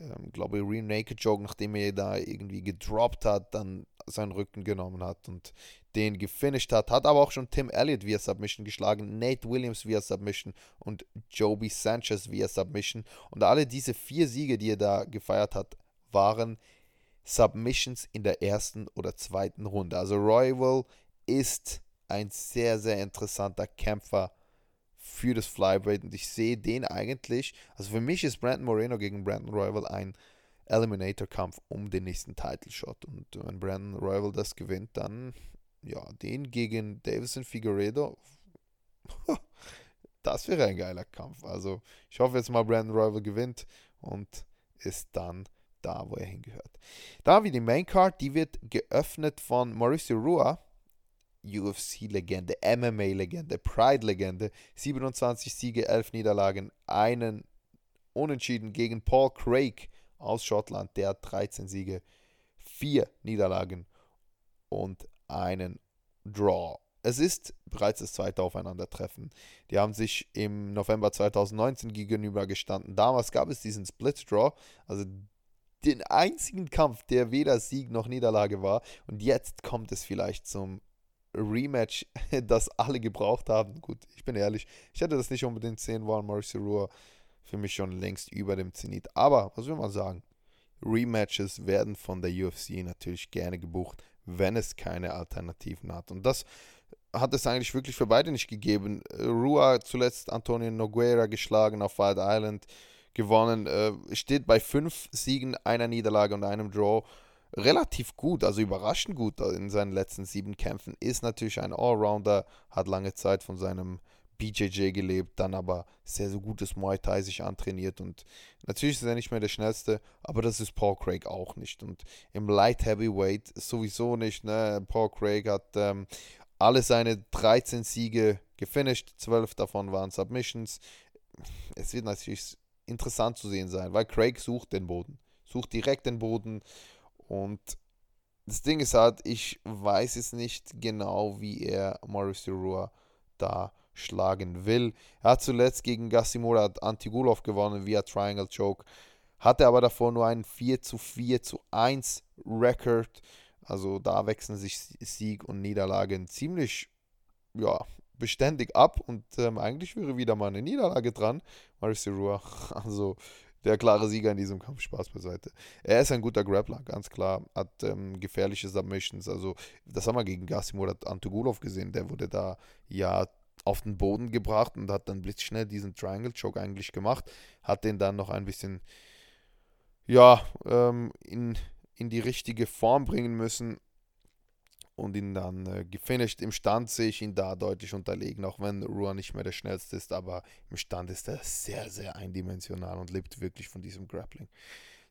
ähm, glaube ich, Real Naked Joke, nachdem er da irgendwie gedroppt hat, dann seinen Rücken genommen hat und den gefinisht hat. Hat aber auch schon Tim Elliott via Submission geschlagen, Nate Williams via Submission und Joby Sanchez via Submission. Und alle diese vier Siege, die er da gefeiert hat, waren Submissions in der ersten oder zweiten Runde. Also Royal ist ein sehr, sehr interessanter Kämpfer für das Flyweight und ich sehe den eigentlich, also für mich ist Brandon Moreno gegen Brandon Royal ein Eliminator-Kampf um den nächsten Title Shot und wenn Brandon Royal das gewinnt, dann ja, den gegen Davison Figueredo, das wäre ein geiler Kampf. Also ich hoffe jetzt mal, Brandon Royal gewinnt und ist dann da, wo er hingehört. Da wir die Main Card, die wird geöffnet von Mauricio Rua, UFC-Legende, MMA-Legende, Pride-Legende. 27 Siege, 11 Niederlagen, einen Unentschieden gegen Paul Craig aus Schottland, der hat 13 Siege, 4 Niederlagen und einen Draw. Es ist bereits das zweite Aufeinandertreffen. Die haben sich im November 2019 gegenüber gestanden. Damals gab es diesen Split Draw, also den einzigen Kampf, der weder Sieg noch Niederlage war. Und jetzt kommt es vielleicht zum Rematch, das alle gebraucht haben. Gut, ich bin ehrlich, ich hätte das nicht unbedingt sehen wollen. Mauricio Rua für mich schon längst über dem Zenit. Aber, was will man sagen? Rematches werden von der UFC natürlich gerne gebucht, wenn es keine Alternativen hat. Und das hat es eigentlich wirklich für beide nicht gegeben. Rua zuletzt Antonio Nogueira geschlagen auf Wild Island gewonnen, äh, steht bei fünf Siegen, einer Niederlage und einem Draw relativ gut, also überraschend gut in seinen letzten sieben Kämpfen. Ist natürlich ein Allrounder, hat lange Zeit von seinem BJJ gelebt, dann aber sehr, sehr gutes Muay Thai sich antrainiert und natürlich ist er nicht mehr der schnellste, aber das ist Paul Craig auch nicht und im Light Heavyweight sowieso nicht. Ne? Paul Craig hat ähm, alle seine 13 Siege gefinisht, 12 davon waren Submissions. Es wird natürlich interessant zu sehen sein, weil Craig sucht den Boden, sucht direkt den Boden und das Ding ist halt, ich weiß es nicht genau, wie er Mauricio Rua da schlagen will. Er hat zuletzt gegen Gassimura Antigulov gewonnen via Triangle Choke, hatte aber davor nur einen 4 zu 4 zu 1 Record. Also da wechseln sich Sieg und Niederlagen ziemlich ja, beständig ab und ähm, eigentlich wäre wieder mal eine Niederlage dran. Mauricio Rua, also der klare Sieger in diesem Kampf, Spaß beiseite. Er ist ein guter Grappler, ganz klar, hat ähm, gefährliche Submissions, also das haben wir gegen Gasimur Antogulov gesehen, der wurde da ja auf den Boden gebracht und hat dann blitzschnell diesen Triangle Choke eigentlich gemacht, hat den dann noch ein bisschen, ja, ähm, in, in die richtige Form bringen müssen und ihn dann äh, gefinisht. Im Stand sehe ich ihn da deutlich unterlegen, auch wenn Ruan nicht mehr der schnellste ist, aber im Stand ist er sehr, sehr eindimensional und lebt wirklich von diesem Grappling.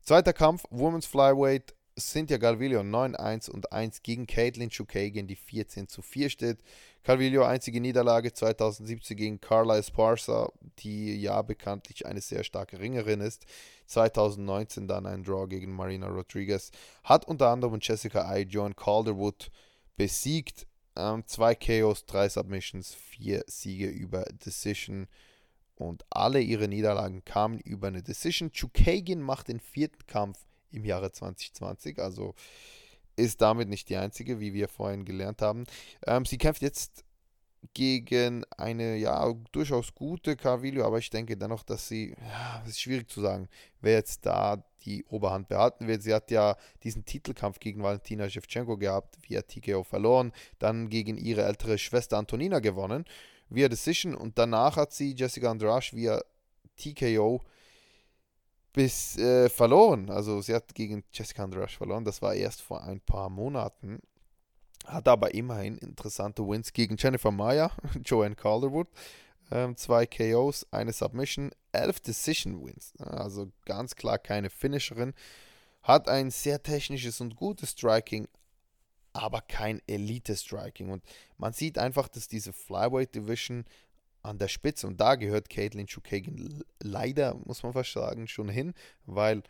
Zweiter Kampf, Women's Flyweight, Cynthia Galvillo 9-1 und 1 gegen Caitlin Chukagian, die 14 zu 4 steht. Calvillo einzige Niederlage 2017 gegen Carla Esparza, die ja bekanntlich eine sehr starke Ringerin ist. 2019 dann ein Draw gegen Marina Rodriguez. Hat unter anderem Jessica I. Joan Calderwood besiegt. Ähm, zwei KOs, drei Submissions, vier Siege über Decision. Und alle ihre Niederlagen kamen über eine Decision. Chukagian macht den vierten Kampf im Jahre 2020. Also ist damit nicht die einzige, wie wir vorhin gelernt haben. Ähm, sie kämpft jetzt gegen eine ja durchaus gute Carvillo, aber ich denke dennoch, dass sie, ja, es ist schwierig zu sagen, wer jetzt da die Oberhand behalten wird. Sie hat ja diesen Titelkampf gegen Valentina Shevchenko gehabt, via TKO verloren, dann gegen ihre ältere Schwester Antonina gewonnen, via Decision und danach hat sie Jessica Andrasch via TKO bis äh, verloren. Also sie hat gegen Jessica Andrasch verloren. Das war erst vor ein paar Monaten. Hat aber immerhin interessante Wins gegen Jennifer Maya, Joanne Calderwood. Ähm, zwei KOs, eine Submission, elf Decision Wins. Also ganz klar keine Finisherin. Hat ein sehr technisches und gutes Striking, aber kein Elite-Striking. Und man sieht einfach, dass diese Flyweight Division an der Spitze. Und da gehört Caitlin Chukagan leider, muss man fast sagen, schon hin, weil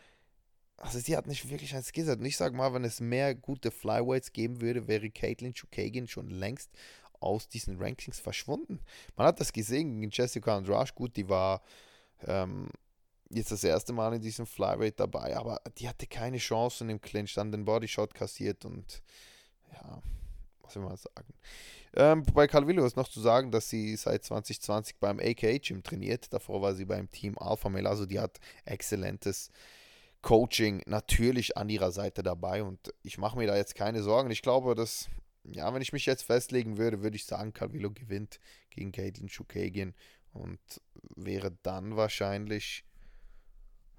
also sie hat nicht wirklich ein Skillset. Und ich sage mal, wenn es mehr gute Flyweights geben würde, wäre Caitlin Chukagan schon längst aus diesen Rankings verschwunden. Man hat das gesehen gegen Jessica Andrade. Gut, die war ähm, jetzt das erste Mal in diesem Flyweight dabei, aber die hatte keine Chancen im Clinch, dann den Bodyshot kassiert und ja, was will man sagen. Ähm, bei Calvillo ist noch zu sagen, dass sie seit 2020 beim AKA Gym trainiert. Davor war sie beim Team Alpha Male. Also die hat exzellentes Coaching natürlich an ihrer Seite dabei. Und ich mache mir da jetzt keine Sorgen. Ich glaube, dass, ja, wenn ich mich jetzt festlegen würde, würde ich sagen, Calvillo gewinnt gegen Caitlin Chukagian und wäre dann wahrscheinlich,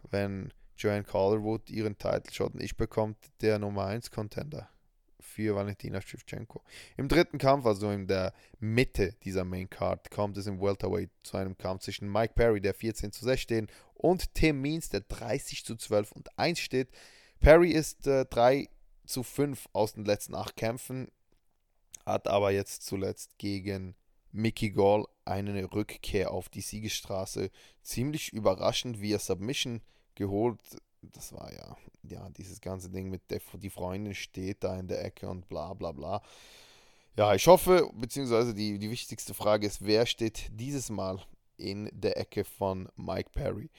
wenn Joanne Calderwood ihren Title Shot nicht bekommt, der Nummer 1 Contender für Valentina Shevchenko. Im dritten Kampf, also in der Mitte dieser Main Card, kommt es im Welterweight zu einem Kampf zwischen Mike Perry, der 14 zu 6 steht, und Tim Means, der 30 zu 12 und 1 steht. Perry ist äh, 3 zu 5 aus den letzten 8 Kämpfen, hat aber jetzt zuletzt gegen Mickey Gall eine Rückkehr auf die Siegesstraße. Ziemlich überraschend, wie er Submission geholt das war ja, ja, dieses ganze Ding mit der, die Freundin steht da in der Ecke und bla bla bla. Ja, ich hoffe, beziehungsweise die, die wichtigste Frage ist, wer steht dieses Mal in der Ecke von Mike Perry?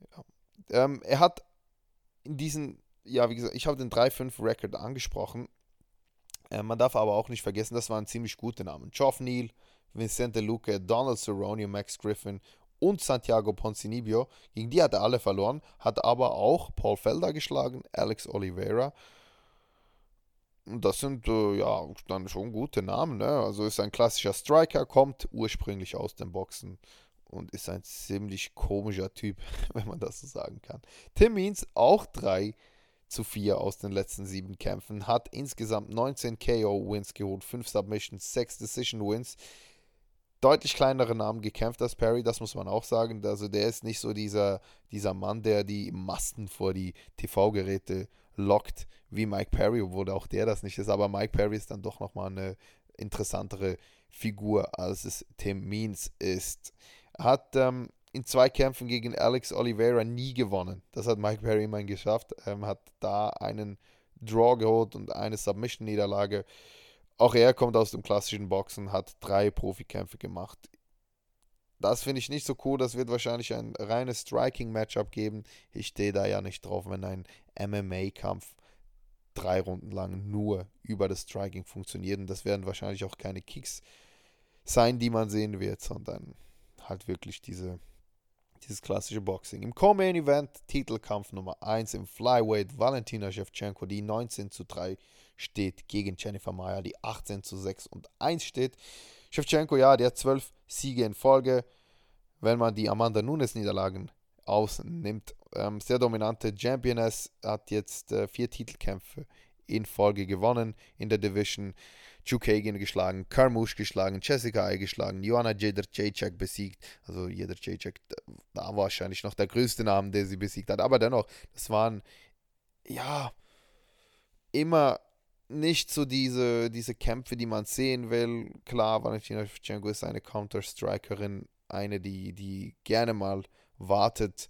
Ja. Ähm, er hat in diesen, ja, wie gesagt, ich habe den 3-5-Record angesprochen. Äh, man darf aber auch nicht vergessen, das waren ziemlich gute Namen. Geoff Neal, Vincente Luque, Donald Cerrone, Max Griffin und Santiago Poncinibio. Gegen die hat er alle verloren, hat aber auch Paul Felder geschlagen, Alex Oliveira. Das sind äh, ja dann schon gute Namen. Ne? Also ist ein klassischer Striker, kommt ursprünglich aus dem Boxen und ist ein ziemlich komischer Typ, wenn man das so sagen kann. Tim Means auch 3 zu 4 aus den letzten sieben Kämpfen, hat insgesamt 19 KO-Wins geholt, 5 Submissions, 6 Decision-Wins deutlich kleinere Namen gekämpft als Perry, das muss man auch sagen. Also der ist nicht so dieser, dieser Mann, der die Masten vor die TV-Geräte lockt, wie Mike Perry, obwohl auch der das nicht ist. Aber Mike Perry ist dann doch nochmal eine interessantere Figur, als es Tim Means ist. Hat ähm, in zwei Kämpfen gegen Alex Oliveira nie gewonnen. Das hat Mike Perry immerhin geschafft. Ähm, hat da einen Draw geholt und eine Submission-Niederlage. Auch er kommt aus dem klassischen Boxen, hat drei Profikämpfe gemacht. Das finde ich nicht so cool. Das wird wahrscheinlich ein reines Striking-Matchup geben. Ich stehe da ja nicht drauf, wenn ein MMA-Kampf drei Runden lang nur über das Striking funktioniert. Und das werden wahrscheinlich auch keine Kicks sein, die man sehen wird, sondern halt wirklich diese, dieses klassische Boxing. Im Co-Main Event Titelkampf Nummer 1 im Flyweight Valentina Shevchenko, die 19 zu 3 steht gegen Jennifer Meyer, die 18 zu 6 und 1 steht. Shevchenko, ja, der hat 12 Siege in Folge. Wenn man die Amanda Nunes Niederlagen ausnimmt, ähm, sehr dominante Championess, hat jetzt äh, vier Titelkämpfe in Folge gewonnen in der Division. Kagan geschlagen, Karmush geschlagen, Jessica Ai geschlagen, Joanna Jacek besiegt. Also jeder Jacek, war wahrscheinlich noch der größte Name, der sie besiegt hat. Aber dennoch, das waren ja immer nicht so diese, diese Kämpfe, die man sehen will. Klar, Valentina Shevchenko ist eine Counter-Strikerin, eine, die, die gerne mal wartet.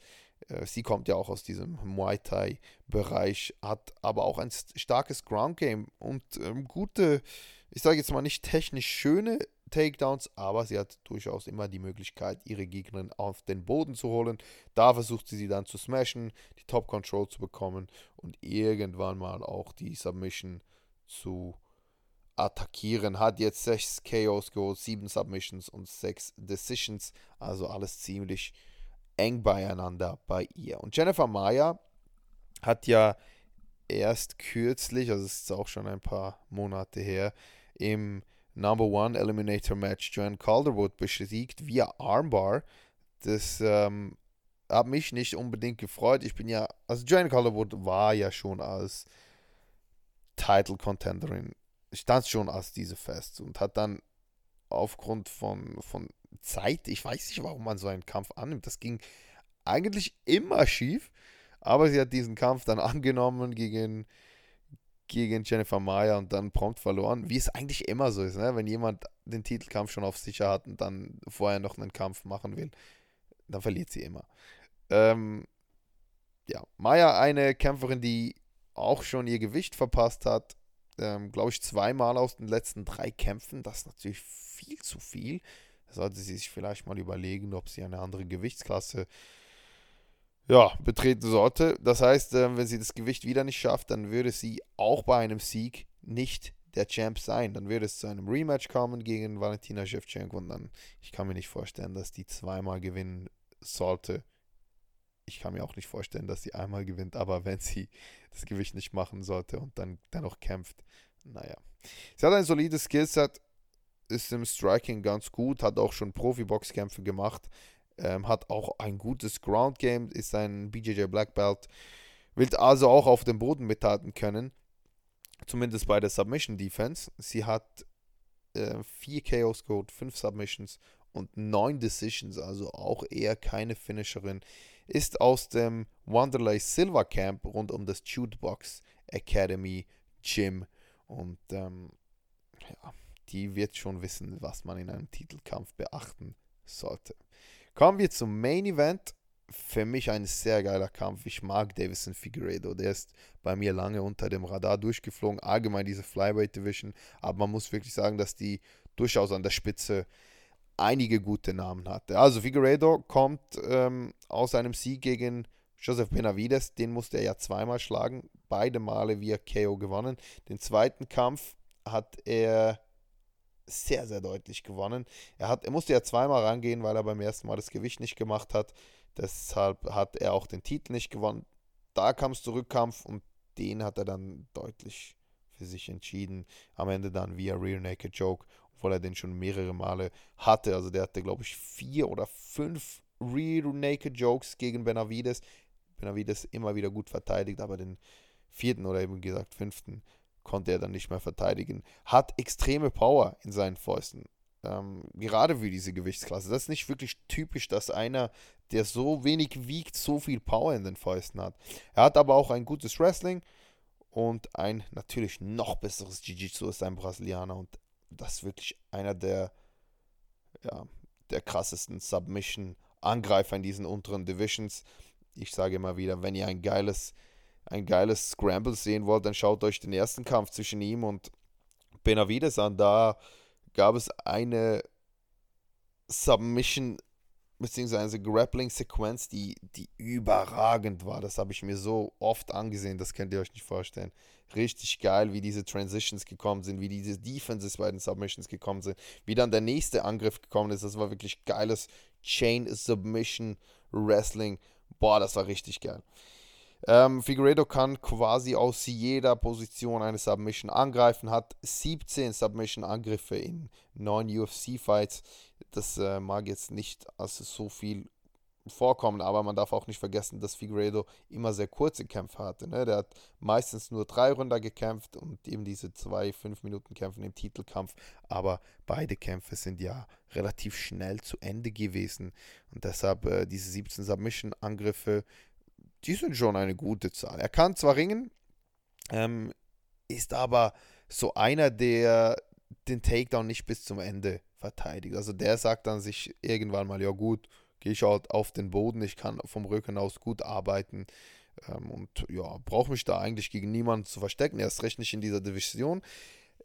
Äh, sie kommt ja auch aus diesem Muay Thai-Bereich, hat aber auch ein starkes Ground-Game und ähm, gute, ich sage jetzt mal nicht technisch schöne Takedowns, aber sie hat durchaus immer die Möglichkeit, ihre Gegnerin auf den Boden zu holen. Da versucht sie sie dann zu smashen, die Top-Control zu bekommen und irgendwann mal auch die Submission zu attackieren. Hat jetzt 6 KOs geholt, 7 Submissions und 6 Decisions. Also alles ziemlich eng beieinander bei ihr. Und Jennifer Maya hat ja erst kürzlich, also es ist auch schon ein paar Monate her, im Number One Eliminator Match Joanne Calderwood besiegt via Armbar. Das ähm, hat mich nicht unbedingt gefreut. Ich bin ja, also Joanne Calderwood war ja schon als Title Contenderin stand schon als diese fest und hat dann aufgrund von, von Zeit, ich weiß nicht, warum man so einen Kampf annimmt, das ging eigentlich immer schief, aber sie hat diesen Kampf dann angenommen gegen, gegen Jennifer Meyer und dann prompt verloren, wie es eigentlich immer so ist, ne? wenn jemand den Titelkampf schon auf sicher hat und dann vorher noch einen Kampf machen will, dann verliert sie immer. Ähm, ja, Meyer eine Kämpferin, die auch schon ihr Gewicht verpasst hat. Ähm, Glaube ich, zweimal aus den letzten drei Kämpfen. Das ist natürlich viel zu viel. Da sollte sie sich vielleicht mal überlegen, ob sie eine andere Gewichtsklasse ja, betreten sollte. Das heißt, äh, wenn sie das Gewicht wieder nicht schafft, dann würde sie auch bei einem Sieg nicht der Champ sein. Dann würde es zu einem Rematch kommen gegen Valentina Shevchenko und dann, ich kann mir nicht vorstellen, dass die zweimal gewinnen sollte ich kann mir auch nicht vorstellen, dass sie einmal gewinnt, aber wenn sie das Gewicht nicht machen sollte und dann dennoch kämpft, naja. Sie hat ein solides Skillset, ist im Striking ganz gut, hat auch schon Profi-Boxkämpfe gemacht, ähm, hat auch ein gutes Ground-Game, ist ein BJJ Black Belt, will also auch auf dem Boden mithalten können. zumindest bei der Submission Defense. Sie hat äh, vier KOs geholt, fünf Submissions und neun Decisions, also auch eher keine Finisherin. Ist aus dem Wanderlei Silver Camp rund um das Jukebox Academy Gym und ähm, ja, die wird schon wissen, was man in einem Titelkampf beachten sollte. Kommen wir zum Main Event. Für mich ein sehr geiler Kampf. Ich mag Davison Figueredo. Der ist bei mir lange unter dem Radar durchgeflogen. Allgemein diese Flyweight Division. Aber man muss wirklich sagen, dass die durchaus an der Spitze einige gute Namen hatte. Also Figueredo kommt ähm, aus einem Sieg gegen Joseph Benavides. Den musste er ja zweimal schlagen. Beide Male via KO gewonnen. Den zweiten Kampf hat er sehr, sehr deutlich gewonnen. Er, hat, er musste ja zweimal rangehen, weil er beim ersten Mal das Gewicht nicht gemacht hat. Deshalb hat er auch den Titel nicht gewonnen. Da kam es zu Rückkampf und den hat er dann deutlich für sich entschieden. Am Ende dann via Rear Naked Joke, obwohl er den schon mehrere Male hatte. Also der hatte, glaube ich, vier oder fünf Rear Naked Jokes gegen Benavides. Benavides immer wieder gut verteidigt, aber den vierten oder eben gesagt fünften konnte er dann nicht mehr verteidigen. Hat extreme Power in seinen Fäusten. Ähm, gerade für diese Gewichtsklasse. Das ist nicht wirklich typisch, dass einer, der so wenig wiegt, so viel Power in den Fäusten hat. Er hat aber auch ein gutes Wrestling und ein natürlich noch besseres Jiu-Jitsu als ein Brasilianer. Und das ist wirklich einer der, ja, der krassesten Submission-Angreifer in diesen unteren Divisions. Ich sage immer wieder, wenn ihr ein geiles ein geiles Scramble sehen wollt, dann schaut euch den ersten Kampf zwischen ihm und Benavides an. Da gab es eine Submission bzw. Grappling-Sequenz, die, die überragend war. Das habe ich mir so oft angesehen, das könnt ihr euch nicht vorstellen. Richtig geil, wie diese Transitions gekommen sind, wie diese Defenses bei den Submissions gekommen sind, wie dann der nächste Angriff gekommen ist. Das war wirklich geiles Chain Submission Wrestling. Boah, das war richtig geil. Ähm, Figueredo kann quasi aus jeder Position eine Submission angreifen, hat 17 Submission-Angriffe in 9 UFC-Fights. Das äh, mag jetzt nicht als so viel vorkommen, aber man darf auch nicht vergessen, dass Figueredo immer sehr kurze Kämpfe hatte. Ne? Der hat meistens nur drei Runden gekämpft und eben diese zwei 5-Minuten-Kämpfe im Titelkampf, aber beide Kämpfe sind ja relativ schnell zu Ende gewesen und deshalb äh, diese 17 Submission-Angriffe die sind schon eine gute Zahl. Er kann zwar ringen, ähm, ist aber so einer, der den Takedown nicht bis zum Ende verteidigt. Also der sagt dann sich irgendwann mal, ja gut, gehe ich halt auf den Boden, ich kann vom Rücken aus gut arbeiten ähm, und ja, brauche mich da eigentlich gegen niemanden zu verstecken. Er ist recht nicht in dieser Division.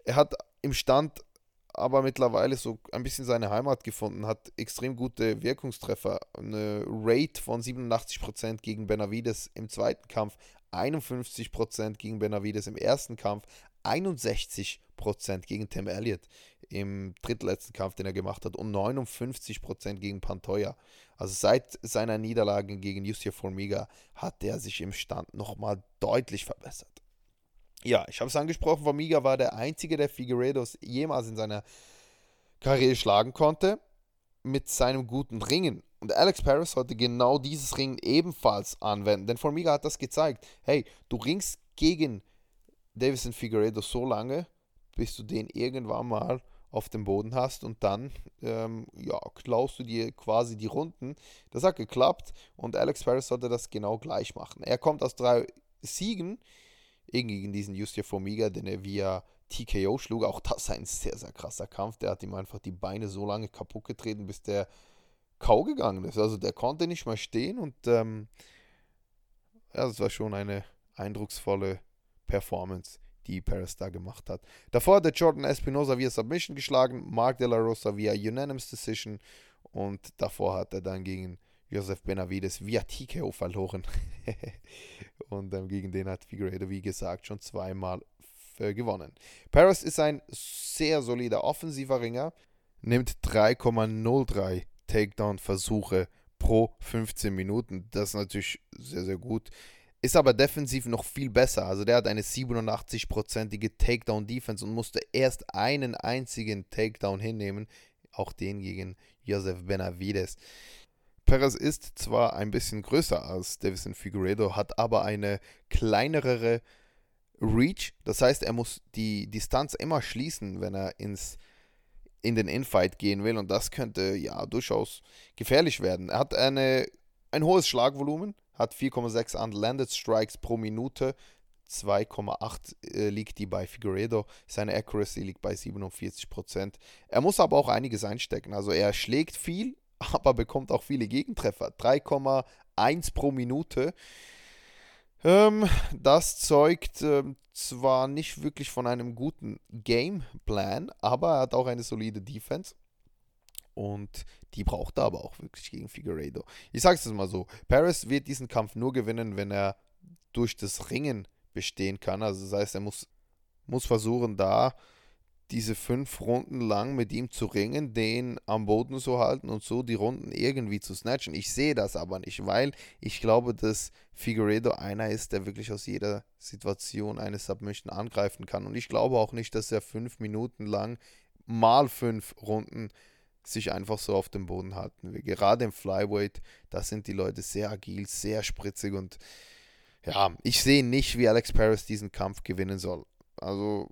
Er hat im Stand aber mittlerweile so ein bisschen seine Heimat gefunden, hat extrem gute Wirkungstreffer, eine Rate von 87% gegen Benavides im zweiten Kampf, 51% gegen Benavides im ersten Kampf, 61% gegen Tim Elliott im drittletzten Kampf, den er gemacht hat, und 59% gegen Pantoja. Also seit seiner Niederlage gegen Justia Formiga hat er sich im Stand nochmal deutlich verbessert. Ja, ich habe es angesprochen, Formiga war der einzige, der Figueredos jemals in seiner Karriere schlagen konnte mit seinem guten Ringen. Und Alex Paris sollte genau dieses Ringen ebenfalls anwenden, denn Formiga hat das gezeigt. Hey, du ringst gegen Davison Figueredo so lange, bis du den irgendwann mal auf dem Boden hast und dann ähm, ja, klaust du dir quasi die Runden. Das hat geklappt und Alex Paris sollte das genau gleich machen. Er kommt aus drei Siegen gegen diesen Justia Formiga, den er via TKO schlug. Auch das ein sehr, sehr krasser Kampf. Der hat ihm einfach die Beine so lange kaputt getreten, bis der Kau gegangen ist. Also der konnte nicht mehr stehen und ähm, ja, das war schon eine eindrucksvolle Performance, die Paris da gemacht hat. Davor hat der Jordan Espinosa via Submission geschlagen, Mark De La Rosa via Unanimous Decision und davor hat er dann gegen Joseph Benavides via TKO verloren. und ähm, gegen den hat Figueredo, wie gesagt, schon zweimal äh, gewonnen. Paris ist ein sehr solider offensiver Ringer, nimmt 3,03 Takedown-Versuche pro 15 Minuten. Das ist natürlich sehr, sehr gut. Ist aber defensiv noch viel besser. Also der hat eine 87-prozentige Takedown-Defense und musste erst einen einzigen Takedown hinnehmen. Auch den gegen Joseph Benavides. Perez ist zwar ein bisschen größer als Davison Figueredo, hat aber eine kleinere Reach. Das heißt, er muss die Distanz immer schließen, wenn er ins in den Infight gehen will und das könnte ja durchaus gefährlich werden. Er hat eine, ein hohes Schlagvolumen, hat 4,6 Unlanded Strikes pro Minute, 2,8 äh, liegt die bei Figueredo. Seine Accuracy liegt bei 47%. Er muss aber auch einiges einstecken. Also er schlägt viel, aber bekommt auch viele Gegentreffer. 3,1 pro Minute. Ähm, das zeugt ähm, zwar nicht wirklich von einem guten Gameplan, aber er hat auch eine solide Defense. Und die braucht er aber auch wirklich gegen Figueredo. Ich sage es mal so: Paris wird diesen Kampf nur gewinnen, wenn er durch das Ringen bestehen kann. Also das heißt, er muss, muss versuchen, da diese fünf Runden lang mit ihm zu ringen, den am Boden zu halten und so die Runden irgendwie zu snatchen. Ich sehe das aber nicht, weil ich glaube, dass Figueredo einer ist, der wirklich aus jeder Situation eine Submission angreifen kann. Und ich glaube auch nicht, dass er fünf Minuten lang mal fünf Runden sich einfach so auf dem Boden halten. Gerade im Flyweight, da sind die Leute sehr agil, sehr spritzig und ja, ich sehe nicht, wie Alex Paris diesen Kampf gewinnen soll. Also,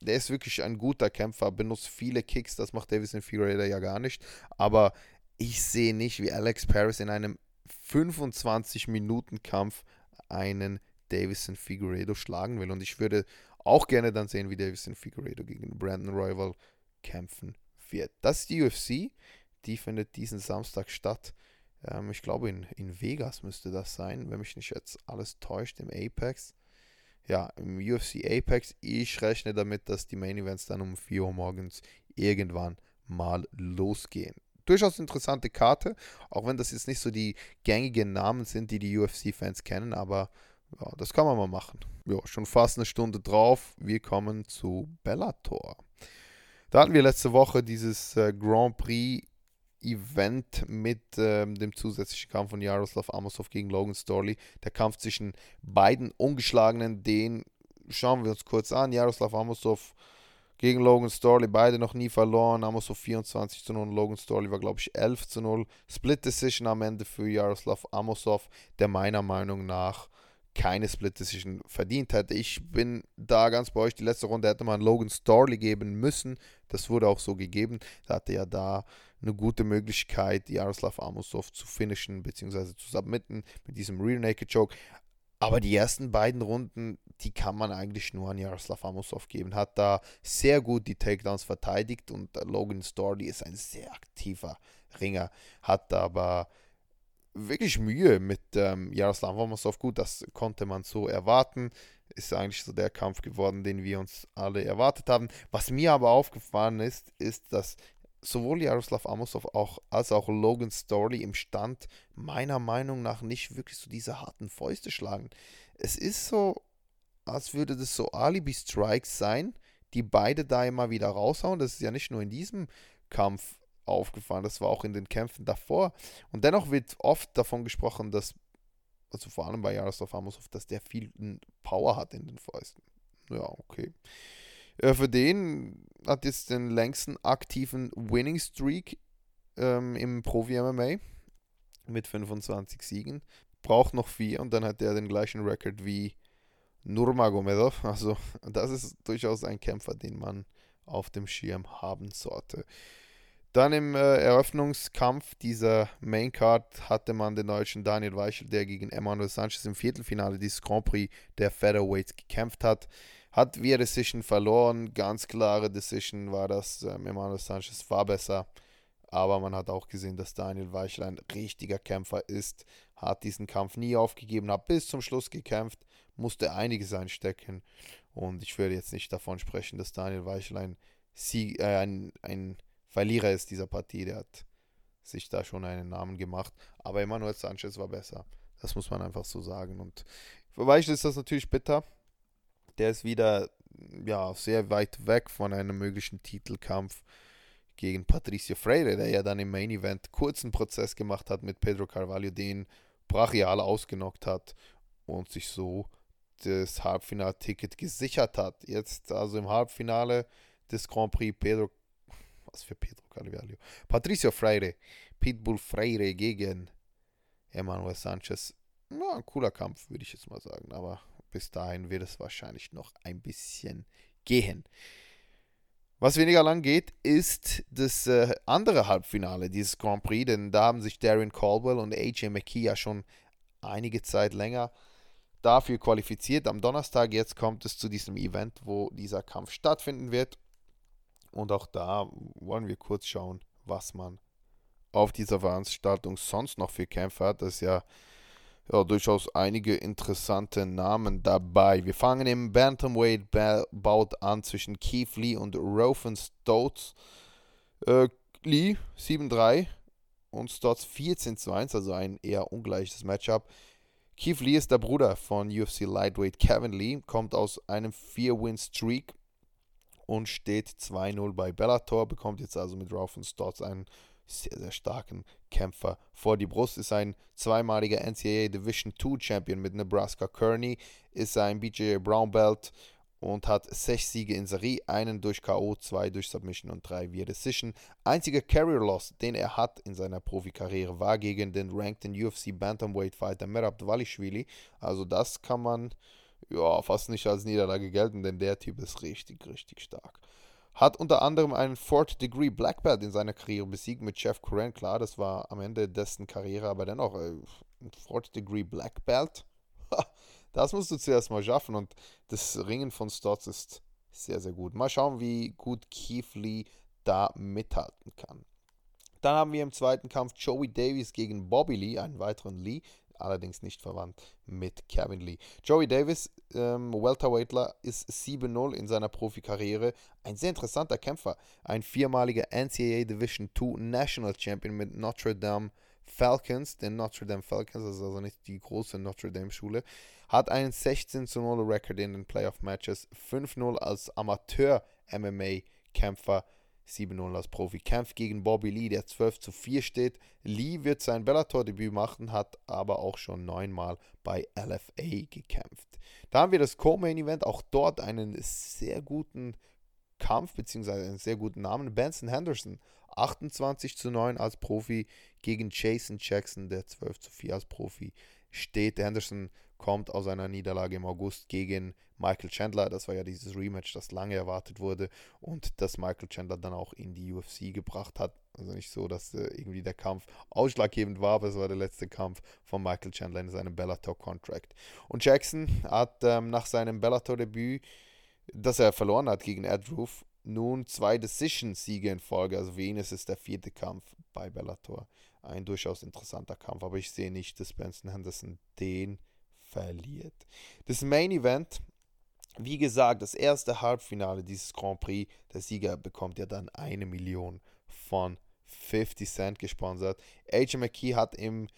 der ist wirklich ein guter Kämpfer, benutzt viele Kicks, das macht Davison Figueredo ja gar nicht. Aber ich sehe nicht, wie Alex Paris in einem 25-Minuten-Kampf einen Davison Figueredo schlagen will. Und ich würde auch gerne dann sehen, wie Davison Figueredo gegen Brandon Royal kämpfen wird. Das ist die UFC, die findet diesen Samstag statt. Ähm, ich glaube, in, in Vegas müsste das sein, wenn mich nicht jetzt alles täuscht, im Apex. Ja, im UFC Apex. Ich rechne damit, dass die Main Events dann um 4 Uhr morgens irgendwann mal losgehen. Durchaus interessante Karte, auch wenn das jetzt nicht so die gängigen Namen sind, die die UFC-Fans kennen, aber ja, das kann man mal machen. Ja, schon fast eine Stunde drauf. Wir kommen zu Bellator. Da hatten wir letzte Woche dieses äh, Grand Prix Event mit ähm, dem zusätzlichen Kampf von Jaroslav Amosov gegen Logan Storley. Der Kampf zwischen beiden Ungeschlagenen, den schauen wir uns kurz an. Jaroslav Amosov gegen Logan Storley, beide noch nie verloren. Amosov 24 zu 0, Logan Storley war, glaube ich, 11 zu 0. Split Decision am Ende für Jaroslav Amosov, der meiner Meinung nach keine Split Decision verdient hätte. Ich bin da ganz bei euch. Die letzte Runde hätte man Logan Storley geben müssen. Das wurde auch so gegeben. Da hatte ja da eine gute Möglichkeit, Jaroslav Amosov zu finishen bzw. zu submitten mit diesem Rear Naked Choke. Aber die ersten beiden Runden, die kann man eigentlich nur an Jaroslav Amosov geben. Hat da sehr gut die Takedowns verteidigt und Logan Storley ist ein sehr aktiver Ringer. Hat aber wirklich Mühe mit ähm, Jaroslav Amosov. Gut, das konnte man so erwarten. Ist eigentlich so der Kampf geworden, den wir uns alle erwartet haben. Was mir aber aufgefallen ist, ist, dass sowohl Jaroslav Amosov auch, als auch Logan Storley im Stand meiner Meinung nach nicht wirklich so diese harten Fäuste schlagen. Es ist so, als würde das so Alibi-Strikes sein, die beide da immer wieder raushauen. Das ist ja nicht nur in diesem Kampf aufgefallen, das war auch in den Kämpfen davor. Und dennoch wird oft davon gesprochen, dass, also vor allem bei Jaroslav Amosov, dass der viel Power hat in den Fäusten. Ja, okay. Äh, für den hat jetzt den längsten aktiven Winning Streak ähm, im Profi-MMA mit 25 Siegen. Braucht noch vier und dann hat er den gleichen Rekord wie Nurmagomedov. Also das ist durchaus ein Kämpfer, den man auf dem Schirm haben sollte. Dann im äh, Eröffnungskampf dieser Main Card hatte man den deutschen Daniel Weichel, der gegen Emmanuel Sanchez im Viertelfinale dieses Grand Prix der Featherweights gekämpft hat. Hat via Decision verloren. Ganz klare Decision war das. Ähm, Emmanuel Sanchez war besser. Aber man hat auch gesehen, dass Daniel Weichel ein richtiger Kämpfer ist. Hat diesen Kampf nie aufgegeben, hat bis zum Schluss gekämpft, musste einiges einstecken. Und ich werde jetzt nicht davon sprechen, dass Daniel Weichel ein, Sieg, äh, ein, ein Verlierer ist dieser Partie. Der hat sich da schon einen Namen gemacht. Aber Emmanuel Sanchez war besser. Das muss man einfach so sagen. Und für Weichel ist das natürlich bitter der ist wieder ja, sehr weit weg von einem möglichen Titelkampf gegen Patricio Freire, der ja dann im Main Event kurzen Prozess gemacht hat mit Pedro Carvalho, den brachial ausgenockt hat und sich so das Halbfinalticket gesichert hat. Jetzt also im Halbfinale des Grand Prix Pedro, was für Pedro Carvalho? Patricio Freire, Pitbull Freire gegen Emmanuel Sanchez. Ja, ein cooler Kampf, würde ich jetzt mal sagen, aber bis dahin wird es wahrscheinlich noch ein bisschen gehen. Was weniger lang geht, ist das äh, andere Halbfinale dieses Grand Prix, denn da haben sich Darren Caldwell und AJ McKee ja schon einige Zeit länger dafür qualifiziert. Am Donnerstag jetzt kommt es zu diesem Event, wo dieser Kampf stattfinden wird. Und auch da wollen wir kurz schauen, was man auf dieser Veranstaltung sonst noch für Kämpfe hat. Das ist ja ja, durchaus einige interessante Namen dabei. Wir fangen im Bantamweight-Bout an zwischen Keith Lee und Rofen Stotts. Äh, Lee 7-3 und Stotts 14-1, also ein eher ungleiches Matchup. Keith Lee ist der Bruder von UFC Lightweight Kevin Lee, kommt aus einem 4-Win-Streak und steht 2-0 bei Bellator, bekommt jetzt also mit Rofen Stotts einen sehr, sehr starken Kämpfer vor die Brust. Ist ein zweimaliger NCAA Division II Champion mit Nebraska Kearney, ist ein BJJ Brown Belt und hat sechs Siege in Serie, einen durch K.O., zwei durch Submission und drei via Decision. Einziger Carrier Loss, den er hat in seiner Profikarriere, war gegen den rankten UFC Bantamweight Fighter Merab Dvalishvili. Also das kann man ja fast nicht als Niederlage gelten, denn der Typ ist richtig, richtig stark. Hat unter anderem einen Fourth Degree Black Belt in seiner Karriere besiegt mit Jeff Curran. Klar, das war am Ende dessen Karriere, aber dennoch äh, ein Fourth Degree Black Belt. das musst du zuerst mal schaffen und das Ringen von Stotts ist sehr, sehr gut. Mal schauen, wie gut Keith Lee da mithalten kann. Dann haben wir im zweiten Kampf Joey Davis gegen Bobby Lee, einen weiteren Lee allerdings nicht verwandt mit Kevin Lee. Joey Davis, ähm, Welterweightler, ist 7-0 in seiner Profikarriere. Ein sehr interessanter Kämpfer. Ein viermaliger NCAA Division II National Champion mit Notre Dame Falcons, den Notre Dame Falcons, das ist also nicht die große Notre Dame Schule, hat einen 16 0 Record in den Playoff Matches, 5-0 als Amateur MMA Kämpfer 7-0 als Profi. Kämpft gegen Bobby Lee, der 12 zu 4 steht. Lee wird sein Bellator-Debüt machen, hat aber auch schon neunmal bei LFA gekämpft. Da haben wir das Co-Main-Event, auch dort einen sehr guten Kampf, beziehungsweise einen sehr guten Namen. Benson Henderson, 28 zu 9 als Profi gegen Jason Jackson, der 12 zu 4 als Profi steht. Henderson kommt aus einer Niederlage im August gegen Michael Chandler. Das war ja dieses Rematch, das lange erwartet wurde und das Michael Chandler dann auch in die UFC gebracht hat. Also nicht so, dass äh, irgendwie der Kampf ausschlaggebend war, aber es war der letzte Kampf von Michael Chandler in seinem Bellator-Contract. Und Jackson hat ähm, nach seinem Bellator-Debüt, das er verloren hat gegen Ed Roof, nun zwei Decision-Siege in Folge. Also für ihn ist es der vierte Kampf bei Bellator. Ein durchaus interessanter Kampf, aber ich sehe nicht, dass Benson Henderson den verliert. Das Main Event, wie gesagt, das erste Halbfinale dieses Grand Prix. Der Sieger bekommt ja dann eine Million von 50 Cent gesponsert. AJ McKee hat im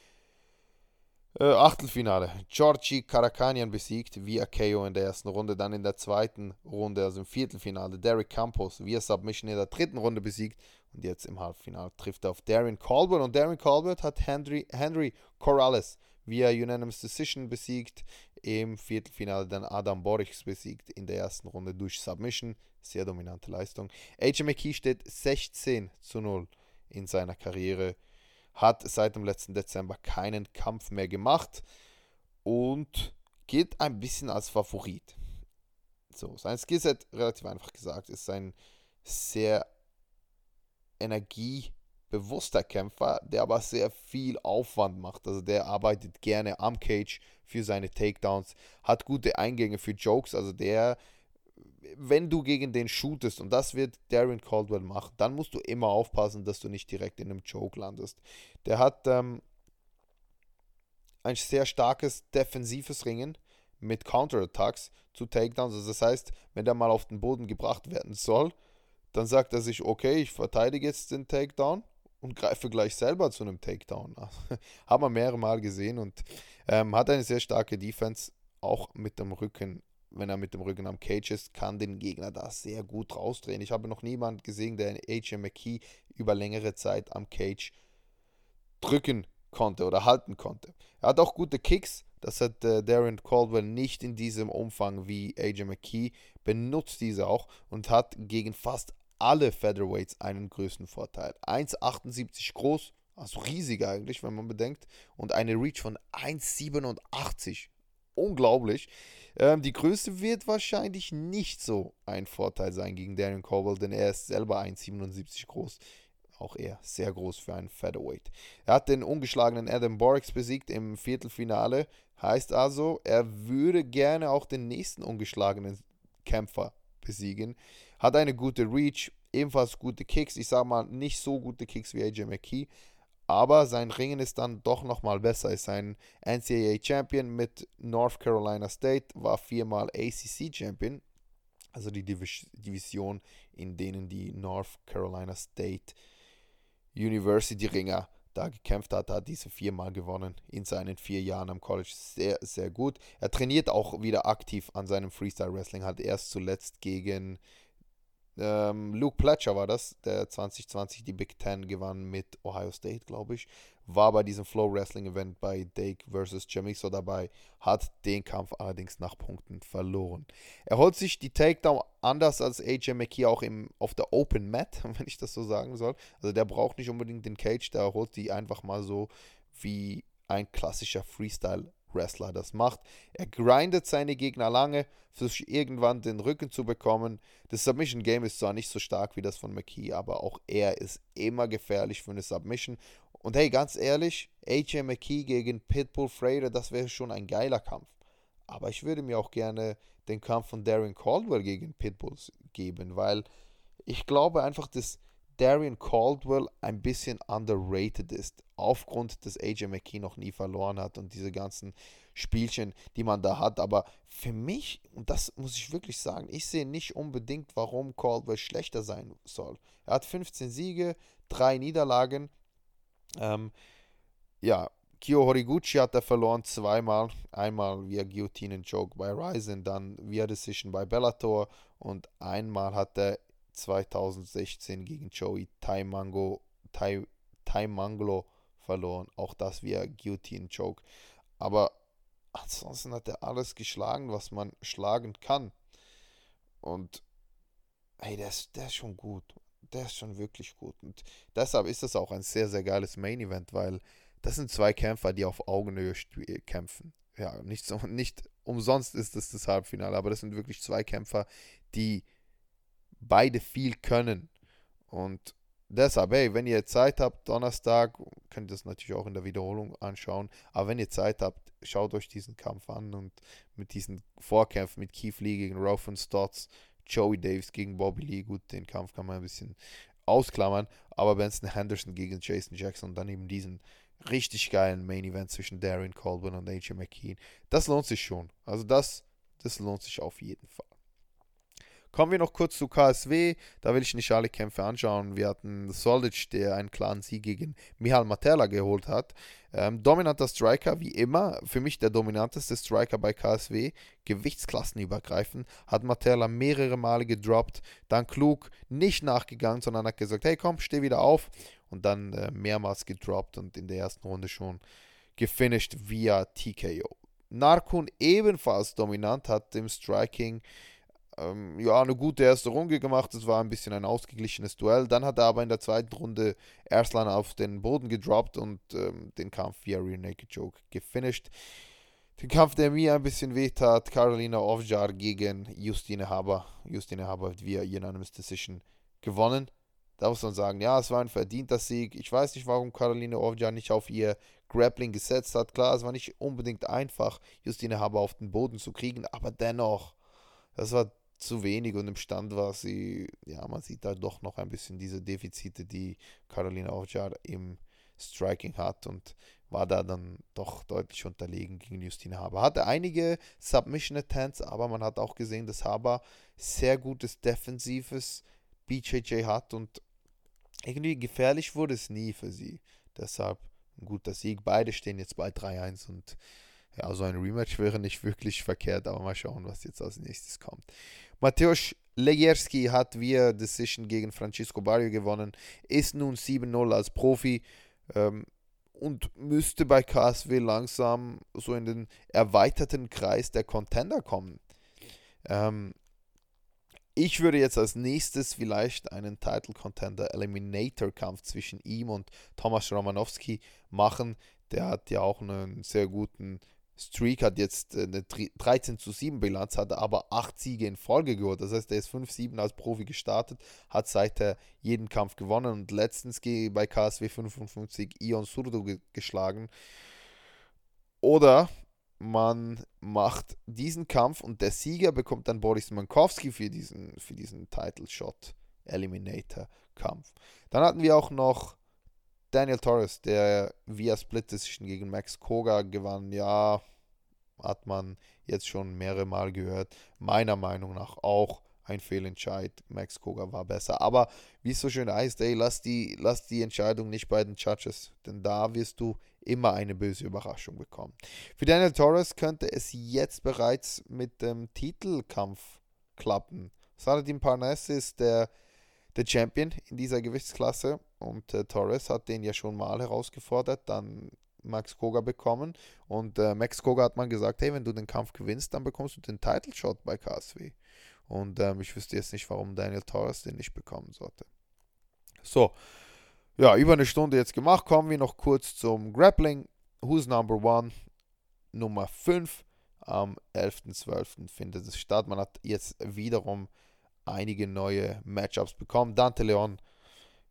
äh, Achtelfinale Georgi Karakanian besiegt via KO in der ersten Runde, dann in der zweiten Runde, also im Viertelfinale, Derek Campos via Submission in der dritten Runde besiegt und jetzt im Halbfinale trifft er auf Darren Colbert und Darren Colbert hat Henry, Henry Corrales via Unanimous Decision besiegt, im Viertelfinale dann Adam Borichs besiegt in der ersten Runde durch Submission, sehr dominante Leistung. AJ McKee steht 16 zu 0 in seiner Karriere hat seit dem letzten Dezember keinen Kampf mehr gemacht und gilt ein bisschen als Favorit. So, sein Skillset, relativ einfach gesagt, ist ein sehr energiebewusster Kämpfer, der aber sehr viel Aufwand macht. Also der arbeitet gerne am Cage für seine Takedowns, hat gute Eingänge für Jokes, also der wenn du gegen den shootest, und das wird Darren Caldwell machen, dann musst du immer aufpassen, dass du nicht direkt in einem Choke landest. Der hat ähm, ein sehr starkes defensives Ringen mit Counterattacks zu Takedowns. Also das heißt, wenn der mal auf den Boden gebracht werden soll, dann sagt er sich, okay, ich verteidige jetzt den Takedown und greife gleich selber zu einem Takedown. Haben wir mehrere Mal gesehen und ähm, hat eine sehr starke Defense, auch mit dem Rücken wenn er mit dem Rücken am Cage ist, kann den Gegner da sehr gut rausdrehen. Ich habe noch niemanden gesehen, der AJ McKee über längere Zeit am Cage drücken konnte oder halten konnte. Er hat auch gute Kicks, das hat äh, Darren Caldwell nicht in diesem Umfang wie AJ McKee, benutzt diese auch und hat gegen fast alle Featherweights einen größten Vorteil. 1,78 groß, also riesig eigentlich, wenn man bedenkt, und eine Reach von 1,87 unglaublich. Ähm, die Größe wird wahrscheinlich nicht so ein Vorteil sein gegen Darren Caldwell, denn er ist selber 1,77 groß. Auch er sehr groß für einen Featherweight. Er hat den ungeschlagenen Adam Borix besiegt im Viertelfinale. Heißt also, er würde gerne auch den nächsten ungeschlagenen Kämpfer besiegen. Hat eine gute Reach, ebenfalls gute Kicks. Ich sage mal, nicht so gute Kicks wie AJ McKee. Aber sein Ringen ist dann doch nochmal besser. Ist ein NCAA Champion mit North Carolina State, war viermal ACC Champion. Also die Division, in denen die North Carolina State University-Ringer da gekämpft hat, hat diese viermal gewonnen in seinen vier Jahren am College. Sehr, sehr gut. Er trainiert auch wieder aktiv an seinem Freestyle-Wrestling, hat erst zuletzt gegen ähm, Luke Pletcher war das, der 2020 die Big Ten gewann mit Ohio State, glaube ich. War bei diesem Flow Wrestling Event bei Dake vs. Jamiso dabei, hat den Kampf allerdings nach Punkten verloren. Er holt sich die Takedown anders als AJ McKee auch im, auf der Open Mat, wenn ich das so sagen soll. Also der braucht nicht unbedingt den Cage, der holt die einfach mal so wie ein klassischer Freestyle Wrestler das macht. Er grindet seine Gegner lange, versucht irgendwann den Rücken zu bekommen. Das Submission Game ist zwar nicht so stark wie das von McKee, aber auch er ist immer gefährlich für eine Submission. Und hey, ganz ehrlich, AJ McKee gegen Pitbull Frater, das wäre schon ein geiler Kampf. Aber ich würde mir auch gerne den Kampf von Darren Caldwell gegen Pitbull geben, weil ich glaube einfach, dass Darian Caldwell ein bisschen underrated ist, aufgrund, dass AJ McKee noch nie verloren hat und diese ganzen Spielchen, die man da hat. Aber für mich, und das muss ich wirklich sagen, ich sehe nicht unbedingt, warum Caldwell schlechter sein soll. Er hat 15 Siege, drei Niederlagen. Ähm, ja, Kyo Horiguchi hat er verloren zweimal. Einmal via Guillotine Joke bei Ryzen, dann via Decision bei Bellator und einmal hat er 2016 gegen Joey Taimango, Tai, Taimanglo verloren. Auch das via Guillotine Choke. Aber ansonsten hat er alles geschlagen, was man schlagen kann. Und hey, der ist, der ist schon gut. Der ist schon wirklich gut. Und deshalb ist das auch ein sehr, sehr geiles Main Event, weil das sind zwei Kämpfer, die auf Augenhöhe kämpfen. Ja, nicht, so, nicht umsonst ist es das Halbfinale, aber das sind wirklich zwei Kämpfer, die beide viel können. Und deshalb, hey, wenn ihr Zeit habt, Donnerstag, könnt ihr das natürlich auch in der Wiederholung anschauen. Aber wenn ihr Zeit habt, schaut euch diesen Kampf an und mit diesen Vorkämpfen mit Keith Lee gegen Ralph Stotts, Joey Davis gegen Bobby Lee, gut, den Kampf kann man ein bisschen ausklammern. Aber Benson Henderson gegen Jason Jackson und dann eben diesen richtig geilen Main Event zwischen Darren Colburn und AJ McKean, das lohnt sich schon. Also das, das lohnt sich auf jeden Fall. Kommen wir noch kurz zu KSW. Da will ich nicht alle Kämpfe anschauen. Wir hatten Solic, der einen klaren Sieg gegen Mihal Matela geholt hat. Ähm, dominanter Striker, wie immer. Für mich der dominanteste Striker bei KSW. Gewichtsklassenübergreifend. Hat Matela mehrere Male gedroppt. Dann klug nicht nachgegangen, sondern hat gesagt: Hey, komm, steh wieder auf. Und dann äh, mehrmals gedroppt und in der ersten Runde schon gefinisht via TKO. Narkun ebenfalls dominant, hat im Striking ähm, ja, eine gute erste Runde gemacht. Es war ein bisschen ein ausgeglichenes Duell. Dann hat er aber in der zweiten Runde Erslan auf den Boden gedroppt und ähm, den Kampf via Rear Naked Joke gefinisht. Den Kampf, der mir ein bisschen wehtat, Carolina Ovjar gegen Justine Haber. Justine Haber hat via Unanimous Decision gewonnen. Da muss man sagen, ja, es war ein verdienter Sieg. Ich weiß nicht, warum Carolina Ovjar nicht auf ihr Grappling gesetzt hat. Klar, es war nicht unbedingt einfach, Justine Haber auf den Boden zu kriegen, aber dennoch, das war zu wenig und im Stand war sie, ja, man sieht da doch noch ein bisschen diese Defizite, die Carolina Ovjar im Striking hat und war da dann doch deutlich unterlegen gegen Justine Haber. Hatte einige Submission Attempts, aber man hat auch gesehen, dass Haber sehr gutes defensives BJJ hat und irgendwie gefährlich wurde es nie für sie. Deshalb ein guter Sieg. Beide stehen jetzt bei 3-1 und ja, so ein Rematch wäre nicht wirklich verkehrt, aber mal schauen, was jetzt als nächstes kommt. Mateusz Lejerski hat via Decision gegen Francisco Barrio gewonnen, ist nun 7-0 als Profi ähm, und müsste bei KSW langsam so in den erweiterten Kreis der Contender kommen. Ähm, ich würde jetzt als nächstes vielleicht einen Title Contender Eliminator Kampf zwischen ihm und Thomas Romanowski machen. Der hat ja auch einen sehr guten Streak, hat jetzt eine 13 zu 7 Bilanz, hat aber 8 Siege in Folge geholt. Das heißt, er ist 5-7 als Profi gestartet, hat seither jeden Kampf gewonnen und letztens bei KSW 55 Ion Surdo geschlagen. Oder man macht diesen Kampf und der Sieger bekommt dann Boris Mankowski für diesen, für diesen Title Shot Eliminator Kampf. Dann hatten wir auch noch Daniel Torres, der via Split Decision gegen Max Koga gewann. Ja, hat man jetzt schon mehrere Mal gehört. Meiner Meinung nach auch ein Fehlentscheid. Max Koga war besser. Aber wie es so schön heißt, ey, lass die, lass die Entscheidung nicht bei den Judges. Denn da wirst du immer eine böse Überraschung bekommen. Für Daniel Torres könnte es jetzt bereits mit dem Titelkampf klappen. Saladin Parnasse ist der, der Champion in dieser Gewichtsklasse und äh, Torres hat den ja schon mal herausgefordert, dann Max Koga bekommen und äh, Max Koga hat mal gesagt, hey, wenn du den Kampf gewinnst, dann bekommst du den Title Shot bei KSW. Und ähm, ich wüsste jetzt nicht, warum Daniel Torres den nicht bekommen sollte. So, ja, über eine Stunde jetzt gemacht. Kommen wir noch kurz zum Grappling. Who's Number One? Nummer 5 am 11.12. findet es statt. Man hat jetzt wiederum einige neue Matchups bekommen. Dante Leon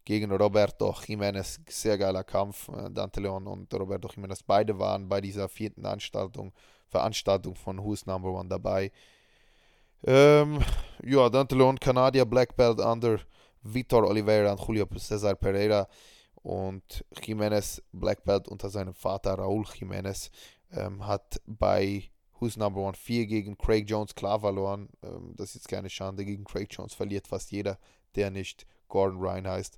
gegen Roberto Jiménez, sehr geiler Kampf. Äh, Dante Leon und Roberto Jiménez, beide waren bei dieser vierten Veranstaltung, Veranstaltung von Who's Number One dabei. Ähm, ja, Dante Leon, Kanadier, Black Belt Under Vitor Oliveira und Julio Cesar Pereira und Jiménez Black Belt unter seinem Vater Raúl Jiménez ähm, hat bei Who's Number One 4 gegen Craig Jones klar verloren. Ähm, das ist jetzt keine Schande. Gegen Craig Jones verliert fast jeder, der nicht Gordon Ryan heißt.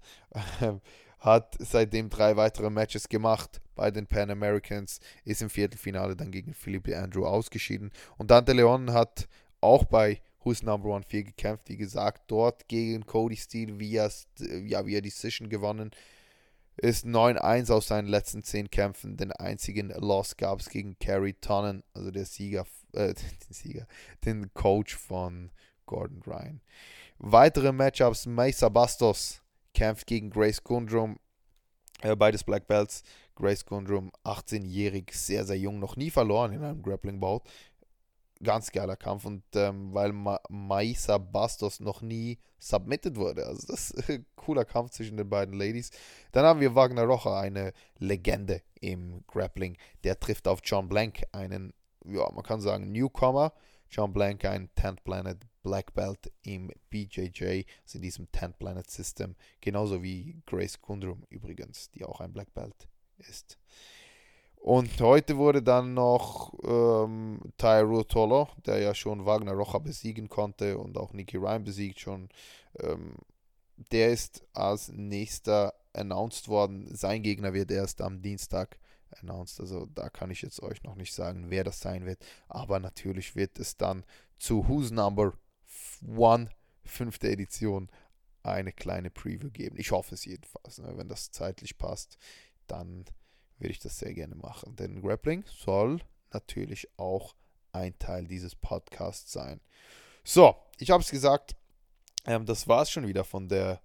Ähm, hat seitdem drei weitere Matches gemacht bei den Pan Americans, ist im Viertelfinale dann gegen Philippe Andrew ausgeschieden. Und Dante Leon hat auch bei Who's Number One 4 gekämpft. Wie gesagt, dort gegen Cody Steele via, ja, via Decision gewonnen. Ist 9-1 aus seinen letzten 10 Kämpfen. Den einzigen Loss gab es gegen Kerry Tonnen, also der Sieger, äh, den Sieger, den Coach von Gordon Ryan. Weitere Matchups: Mesa Bastos kämpft gegen Grace Gundrum. Äh, beides Black Belts. Grace Gundrum, 18-jährig, sehr, sehr jung, noch nie verloren in einem Grappling-Bout ganz geiler Kampf und ähm, weil Ma Maisa Bastos noch nie submitted wurde. Also das ist ein cooler Kampf zwischen den beiden Ladies. Dann haben wir Wagner Rocha, eine Legende im Grappling. Der trifft auf John Blank, einen, ja, man kann sagen, Newcomer. John Blank, ein 10th Planet Black Belt im BJJ, also in diesem 10th Planet System. Genauso wie Grace Kundrum übrigens, die auch ein Black Belt ist. Und heute wurde dann noch ähm, Tyro Tolo, der ja schon Wagner Rocha besiegen konnte und auch Nicky Ryan besiegt schon. Ähm, der ist als nächster announced worden. Sein Gegner wird erst am Dienstag announced. Also da kann ich jetzt euch noch nicht sagen, wer das sein wird. Aber natürlich wird es dann zu Who's Number One, fünfte Edition, eine kleine Preview geben. Ich hoffe es jedenfalls. Ne? Wenn das zeitlich passt, dann würde ich das sehr gerne machen. Denn Grappling soll natürlich auch ein Teil dieses Podcasts sein. So, ich habe es gesagt, ähm, das war es schon wieder von der,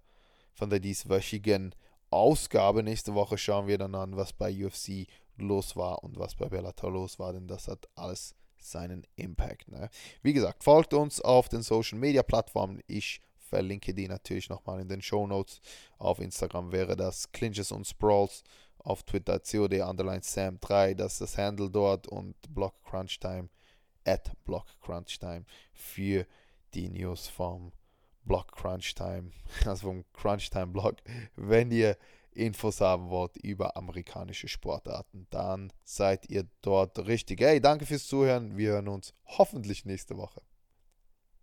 von der dieswöchigen Ausgabe. Nächste Woche schauen wir dann an, was bei UFC los war und was bei Bellator los war, denn das hat alles seinen Impact. Ne? Wie gesagt, folgt uns auf den Social Media Plattformen. Ich verlinke die natürlich nochmal in den Show Notes. Auf Instagram wäre das Clinches und Sprawls auf Twitter COD underline Sam3, das ist das Handle dort und Block Crunch Time at Block Crunch Time für die News vom Block Crunch Time, also vom Crunch Time Blog. Wenn ihr Infos haben wollt über amerikanische Sportarten, dann seid ihr dort richtig. Hey, danke fürs Zuhören. Wir hören uns hoffentlich nächste Woche.